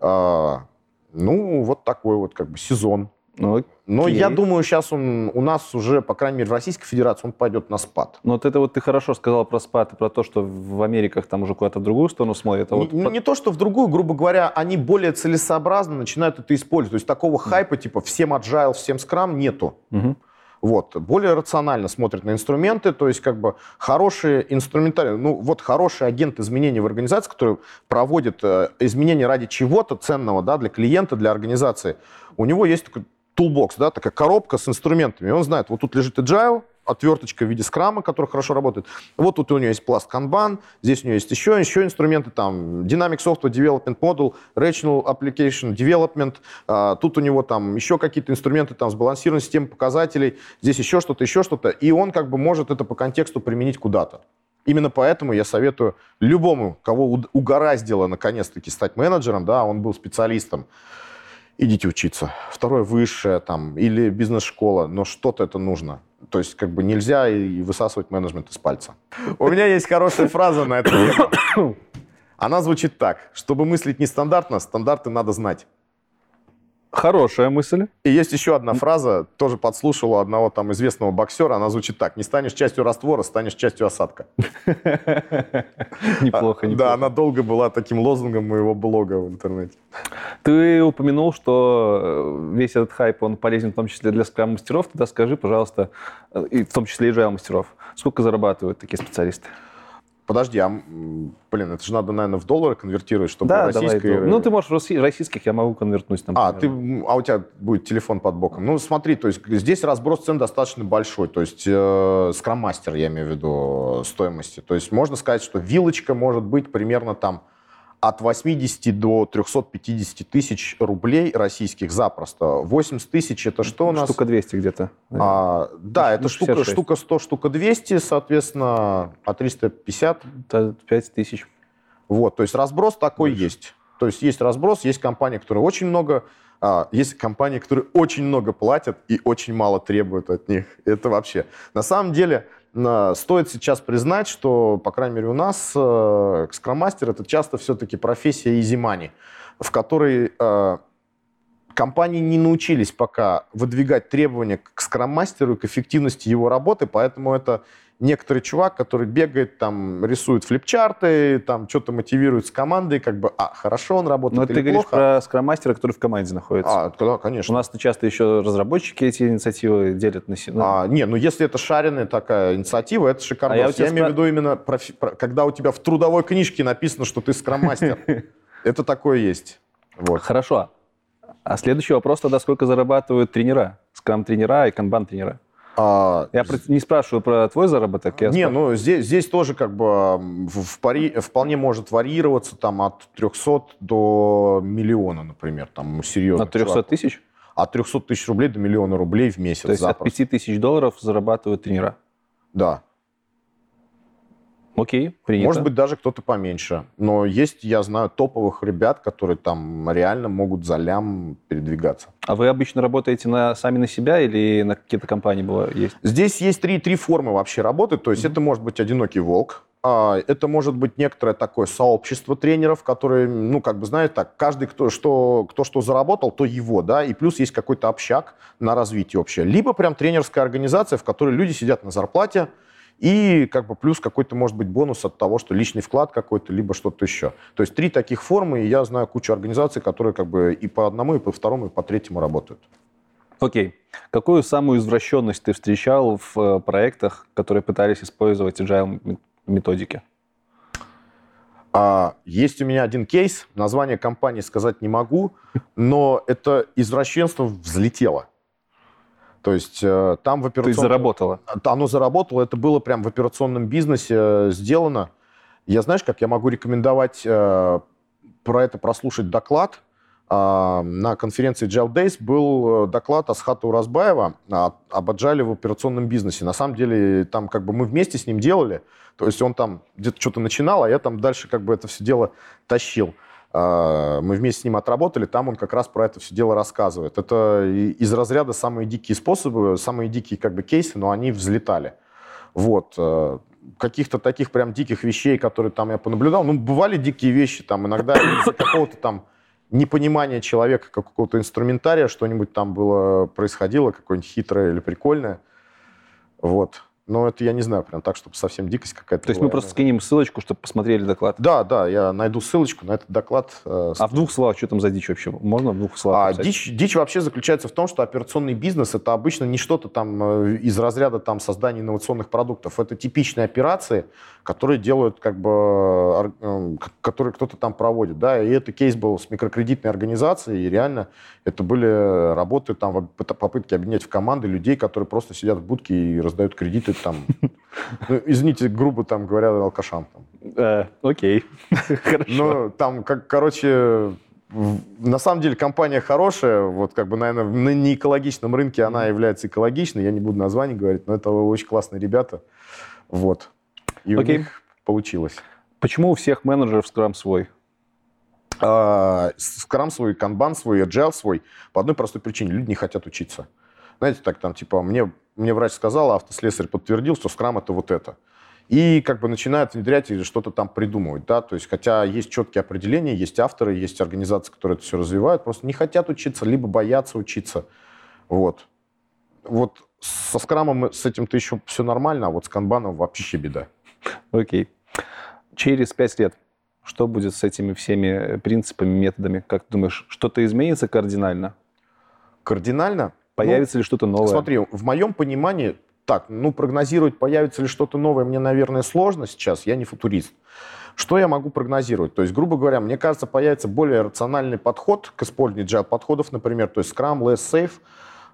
А, ну, вот такой вот как бы сезон. Ну, Но я думаю, сейчас он у нас уже, по крайней мере, в Российской Федерации он пойдет на спад. Ну вот это вот ты хорошо сказал про спад и про то, что в Америках там уже куда-то в другую сторону смотрят. А вот не, не то, что в другую, грубо говоря, они более целесообразно начинают это использовать. То есть такого mm. хайпа, типа всем agile, всем скрам нету. Mm-hmm. Вот. Более рационально смотрят на инструменты, то есть как бы хорошие инструментарии, ну вот хороший агент изменений в организации, который проводит э, изменения ради чего-то ценного да, для клиента, для организации, у него есть такой toolbox, да, такая коробка с инструментами. Он знает, вот тут лежит agile, отверточка в виде скрама, который хорошо работает. Вот тут у него есть пласт Kanban, здесь у него есть еще, еще инструменты, там, Dynamic Software Development Model, Regional Application Development, а, тут у него там еще какие-то инструменты, там, сбалансированная система показателей, здесь еще что-то, еще что-то, и он как бы может это по контексту применить куда-то. Именно поэтому я советую любому, кого угораздило наконец-таки стать менеджером, да, он был специалистом, идите учиться. Второе, высшее там, или бизнес-школа, но что-то это нужно. То есть как бы нельзя и высасывать менеджмент из пальца. У меня есть хорошая фраза на эту тему. Она звучит так. Чтобы мыслить нестандартно, стандарты надо знать. Хорошая мысль. И есть еще одна фраза, тоже подслушал у одного там известного боксера, она звучит так. Не станешь частью раствора, станешь частью осадка. Неплохо, неплохо. Да, она долго была таким лозунгом моего блога в интернете. Ты упомянул, что э, весь этот хайп, он полезен в том числе для скрам-мастеров. Тогда скажи, пожалуйста, э, и в том числе и agile-мастеров, сколько зарабатывают такие специалисты? Подожди, а, блин, это же надо, наверное, в доллары конвертировать, чтобы да, российские... Давай, ну, ты можешь российских, я могу конвертнуть. Там, а, ты, а у тебя будет телефон под боком. Ну, смотри, то есть здесь разброс цен достаточно большой. То есть э, скрам-мастер, я имею в виду, стоимости. То есть можно сказать, что вилочка может быть примерно там от 80 до 350 тысяч рублей российских запросто. 80 тысяч это что у нас? Штука 200 где-то. А, да, это штука, штука 100, штука 200, соответственно, а 350? Это 5 тысяч. Вот, то есть разброс такой Больше. есть. То есть есть разброс, есть компании, которые очень много, а, есть компании, которые очень много платят и очень мало требуют от них. Это вообще. На самом деле, Стоит сейчас признать, что, по крайней мере, у нас э, скроммастер это часто все-таки профессия изимани, в которой э, компании не научились пока выдвигать требования к скроммастеру и к эффективности его работы, поэтому это некоторый чувак, который бегает, там, рисует флипчарты, там, что-то мотивирует с командой, как бы, а, хорошо он работает Но ты говоришь про скрам-мастера, который в команде находится. А, да, конечно. У нас часто еще разработчики эти инициативы делят на себя. А, не, ну если это шаренная такая инициатива, это шикарно. А я, я имею в виду именно, профи... когда у тебя в трудовой книжке написано, что ты скрам-мастер. Это такое есть. Хорошо. А следующий вопрос тогда, сколько зарабатывают тренера? Скрам-тренера и канбан-тренера? А, я не спрашиваю про твой заработок. Я не, спрашиваю. ну здесь, здесь тоже как бы в, в пари, вполне может варьироваться там от 300 до миллиона, например, там серьезно. От 300 тысяч? От 300 тысяч рублей до миллиона рублей в месяц. То есть запросто. от 5 тысяч долларов зарабатывают тренера? Да. Окей, принято. Может быть, даже кто-то поменьше. Но есть, я знаю, топовых ребят, которые там реально могут за лям передвигаться. А вы обычно работаете на, сами на себя или на какие-то компании было есть? Здесь есть три, три формы вообще работы. То есть mm-hmm. это может быть одинокий волк, а, это может быть некоторое такое сообщество тренеров, которые, ну, как бы, знаете, так, каждый, кто что, кто что заработал, то его, да, и плюс есть какой-то общак на развитие общее. Либо прям тренерская организация, в которой люди сидят на зарплате, и как бы плюс какой-то, может быть, бонус от того, что личный вклад какой-то, либо что-то еще. То есть три таких формы, и я знаю кучу организаций, которые как бы и по одному, и по второму, и по третьему работают. Окей. Какую самую извращенность ты встречал в э, проектах, которые пытались использовать agile методики? А, есть у меня один кейс, название компании сказать не могу, но это извращенство взлетело. То есть э, там в операционном... То есть заработало? Оно заработало, это было прям в операционном бизнесе э, сделано. Я, знаешь, как я могу рекомендовать э, про это прослушать доклад. Э, на конференции Agile Days был доклад Асхата Уразбаева об Agile в операционном бизнесе. На самом деле, там как бы мы вместе с ним делали. То есть он там где-то что-то начинал, а я там дальше как бы это все дело тащил. А, мы вместе с ним отработали, там он как раз про это все дело рассказывает. Это из разряда самые дикие способы, самые дикие как бы кейсы, но они взлетали. Вот. Э, каких-то таких прям диких вещей, которые там я понаблюдал, ну, бывали дикие вещи, там иногда из-за какого-то там непонимания человека, какого-то инструментария, что-нибудь там было, происходило, какое-нибудь хитрое или прикольное. Вот. Но это я не знаю, прям так, чтобы совсем дикость какая-то. То есть была. мы просто скинем ссылочку, чтобы посмотрели доклад? Да, да, я найду ссылочку на этот доклад. Э, а в двух словах, что там за дичь вообще? Можно в двух словах? А, дичь, дичь вообще заключается в том, что операционный бизнес это обычно не что-то там э, из разряда там создания инновационных продуктов. Это типичные операции, которые делают как бы, э, которые кто-то там проводит, да. И это кейс был с микрокредитной организацией, и реально это были работы там попытки объединять в команды людей, которые просто сидят в будке и раздают кредиты там, ну, извините, грубо там говоря, алкашам. Там. Э, окей, хорошо. Ну, там, как, короче, на самом деле компания хорошая, вот как бы, наверное, на неэкологичном рынке она является экологичной, я не буду название говорить, но это очень классные ребята, вот. И Окей. у них получилось. Почему у всех менеджеров скрам свой? А, скрам свой, канбан свой, agile свой, по одной простой причине, люди не хотят учиться. Знаете, так там, типа, мне мне врач сказал, а автослесарь подтвердил, что скрам это вот это. И как бы начинают внедрять или что-то там придумывать, да, то есть хотя есть четкие определения, есть авторы, есть организации, которые это все развивают, просто не хотят учиться, либо боятся учиться, вот. Вот со скрамом с этим-то еще все нормально, а вот с канбаном вообще беда. Окей. Через пять лет что будет с этими всеми принципами, методами? Как ты думаешь, что-то изменится кардинально? Кардинально? Появится ну, ли что-то новое? Смотри, в моем понимании, так, ну, прогнозировать, появится ли что-то новое, мне, наверное, сложно сейчас, я не футурист. Что я могу прогнозировать? То есть, грубо говоря, мне кажется, появится более рациональный подход к использованию agile подходов, например, то есть Scrum, Less Safe.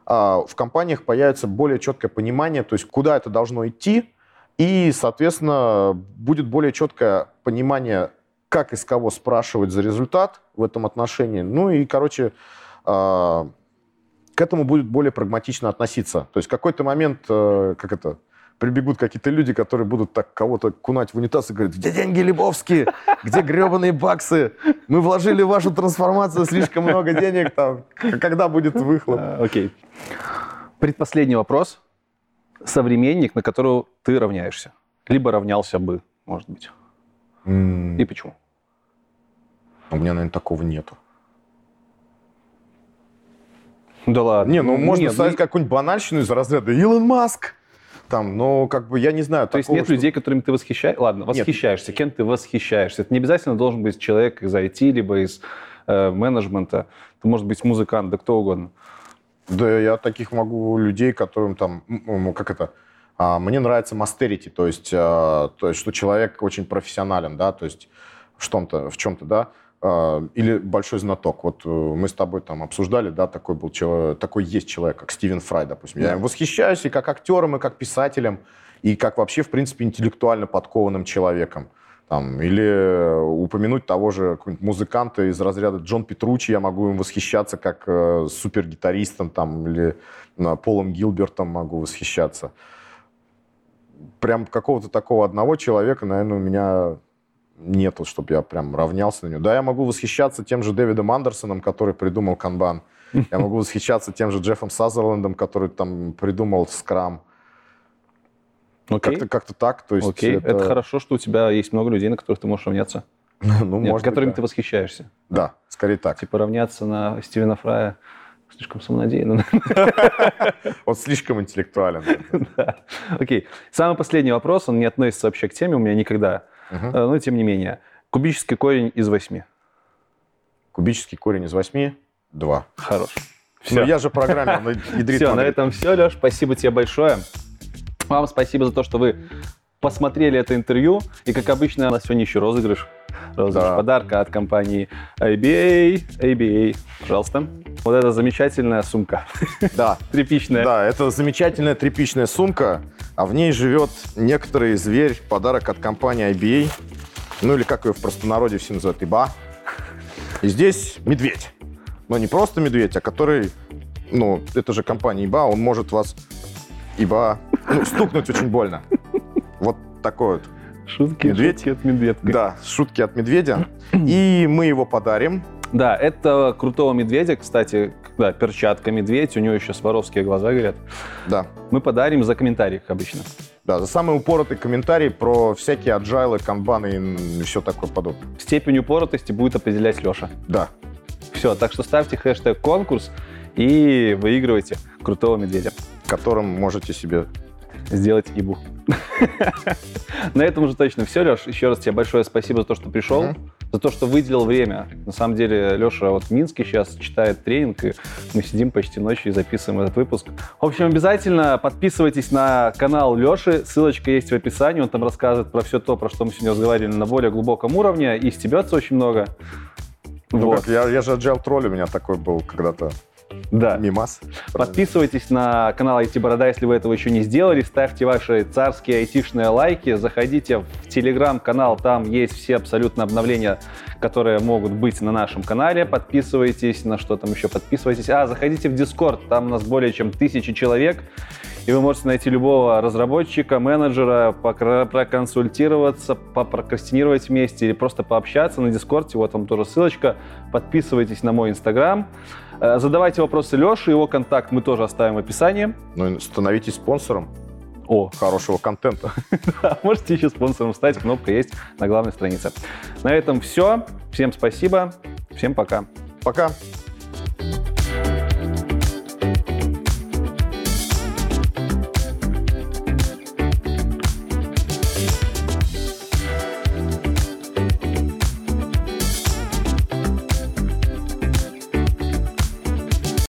А в компаниях появится более четкое понимание, то есть куда это должно идти, и, соответственно, будет более четкое понимание, как из кого спрашивать за результат в этом отношении. Ну и, короче, а, к этому будет более прагматично относиться. То есть в какой-то момент, э, как это, прибегут какие-то люди, которые будут так кого-то кунать в унитаз и говорят, где деньги Лебовские? Где гребаные баксы? Мы вложили в вашу трансформацию слишком много денег. Там. Когда будет выхлоп? А, окей. Предпоследний вопрос. Современник, на которого ты равняешься. Либо равнялся бы, может быть. Mm. И почему? У меня, наверное, такого нету. Да ладно. Не, ну можно сказать ну... какую-нибудь банальщину из разряда Илон Маск. Там, но как бы я не знаю. То такого, есть нет что... людей, которыми ты восхищаешься? Ладно, восхищаешься. Нет. Кем ты восхищаешься? Это не обязательно должен быть человек из IT, либо из э, менеджмента. Это может быть музыкант, да кто угодно. Да, я таких могу людей, которым там, как это, а, мне нравится мастерити, то есть, а, то есть, что человек очень профессионален, да, то есть в чем-то, в чем-то, да. А, или большой знаток. Вот э, мы с тобой там обсуждали, да, такой был человек, такой есть человек, как Стивен Фрай, допустим. Я им восхищаюсь и как актером, и как писателем, и как вообще, в принципе, интеллектуально подкованным человеком. Там, или упомянуть того же музыканта из разряда Джон Петручи, я могу им восхищаться как э, супергитаристом, там, или э, Полом Гилбертом могу восхищаться. прям какого-то такого одного человека, наверное, у меня нету, чтобы я прям равнялся на него. Да, я могу восхищаться тем же Дэвидом Андерсоном, который придумал канбан. Я могу восхищаться тем же Джеффом Сазерлендом, который там придумал скрам. Окей, Как-то как так. То есть окей. Это... хорошо, что у тебя есть много людей, на которых ты можешь равняться. ну, Нет, может быть, которыми да. ты восхищаешься. Да, скорее так. Типа равняться на Стивена Фрая слишком самонадеянно. Он слишком интеллектуален. Да. Окей. Самый последний вопрос, он не относится вообще к теме, у меня никогда. Э, Но тем не менее. Кубический корень из восьми. Кубический корень из восьми – два. Хорош. Но я же программер ядрит Все, на этом все, Леш. Спасибо тебе большое. Вам спасибо за то, что вы посмотрели это интервью. И, как обычно, у нас сегодня еще розыгрыш. Розыгрыш Да. подарка от компании ABA. ABA, пожалуйста. Вот эта замечательная сумка. Да, Тряпичная. да, это замечательная тряпичная сумка, а в ней живет некоторый зверь, подарок от компании IBA, ну или как ее в простонародье все называют, ИБА. И здесь медведь. Но не просто медведь, а который, ну, это же компания ИБА, он может вас, ИБА, ну, стукнуть очень больно. Вот такой вот. Шутки, Медведь? шутки от медведка. Да, шутки от медведя. И мы его подарим. Да, это крутого медведя, кстати, да, перчатка медведь, у него еще сваровские глаза горят. Да, Мы подарим за комментарий, как обычно. да, за самый упоротый комментарий про всякие аджайлы, канбаны и все такое подобное. Степень упоротости будет определять Леша. Да. Все, так что ставьте хэштег конкурс и выигрывайте крутого медведя. которым можете себе... Сделать ибу. На этом уже точно все, Леш. Еще раз тебе большое спасибо за то, что пришел, за то, что выделил время. На самом деле, Леша вот в Минске сейчас читает тренинг, и мы сидим почти ночью и записываем этот выпуск. В общем, обязательно подписывайтесь на канал Леши, ссылочка есть в описании, он там рассказывает про все то, про что мы сегодня разговаривали на более глубоком уровне, и стебется очень много. Ну Вот. как, я, я же agile тролль, у меня такой был когда-то Да. мимас. Подписывайтесь на канал IT Борода, если вы этого еще не сделали. Ставьте ваши царские айтишные лайки. Заходите в телеграм-канал, там есть все абсолютно обновления, которые могут быть на нашем канале. Подписывайтесь, на что там еще подписывайтесь. А, заходите в Discord, там у нас более чем тысячи человек. И вы можете найти любого разработчика, менеджера, проконсультироваться, попрокрастинировать вместе или просто пообщаться на Дискорде. Вот вам тоже ссылочка. Подписывайтесь на мой Инстаграм. Э, Задавайте вопросы Леше, его контакт мы тоже оставим в описании. Ну и становитесь спонсором О, хорошего контента. да, можете еще спонсором стать, кнопка есть на главной странице. На этом все. Всем спасибо, всем пока. Пока.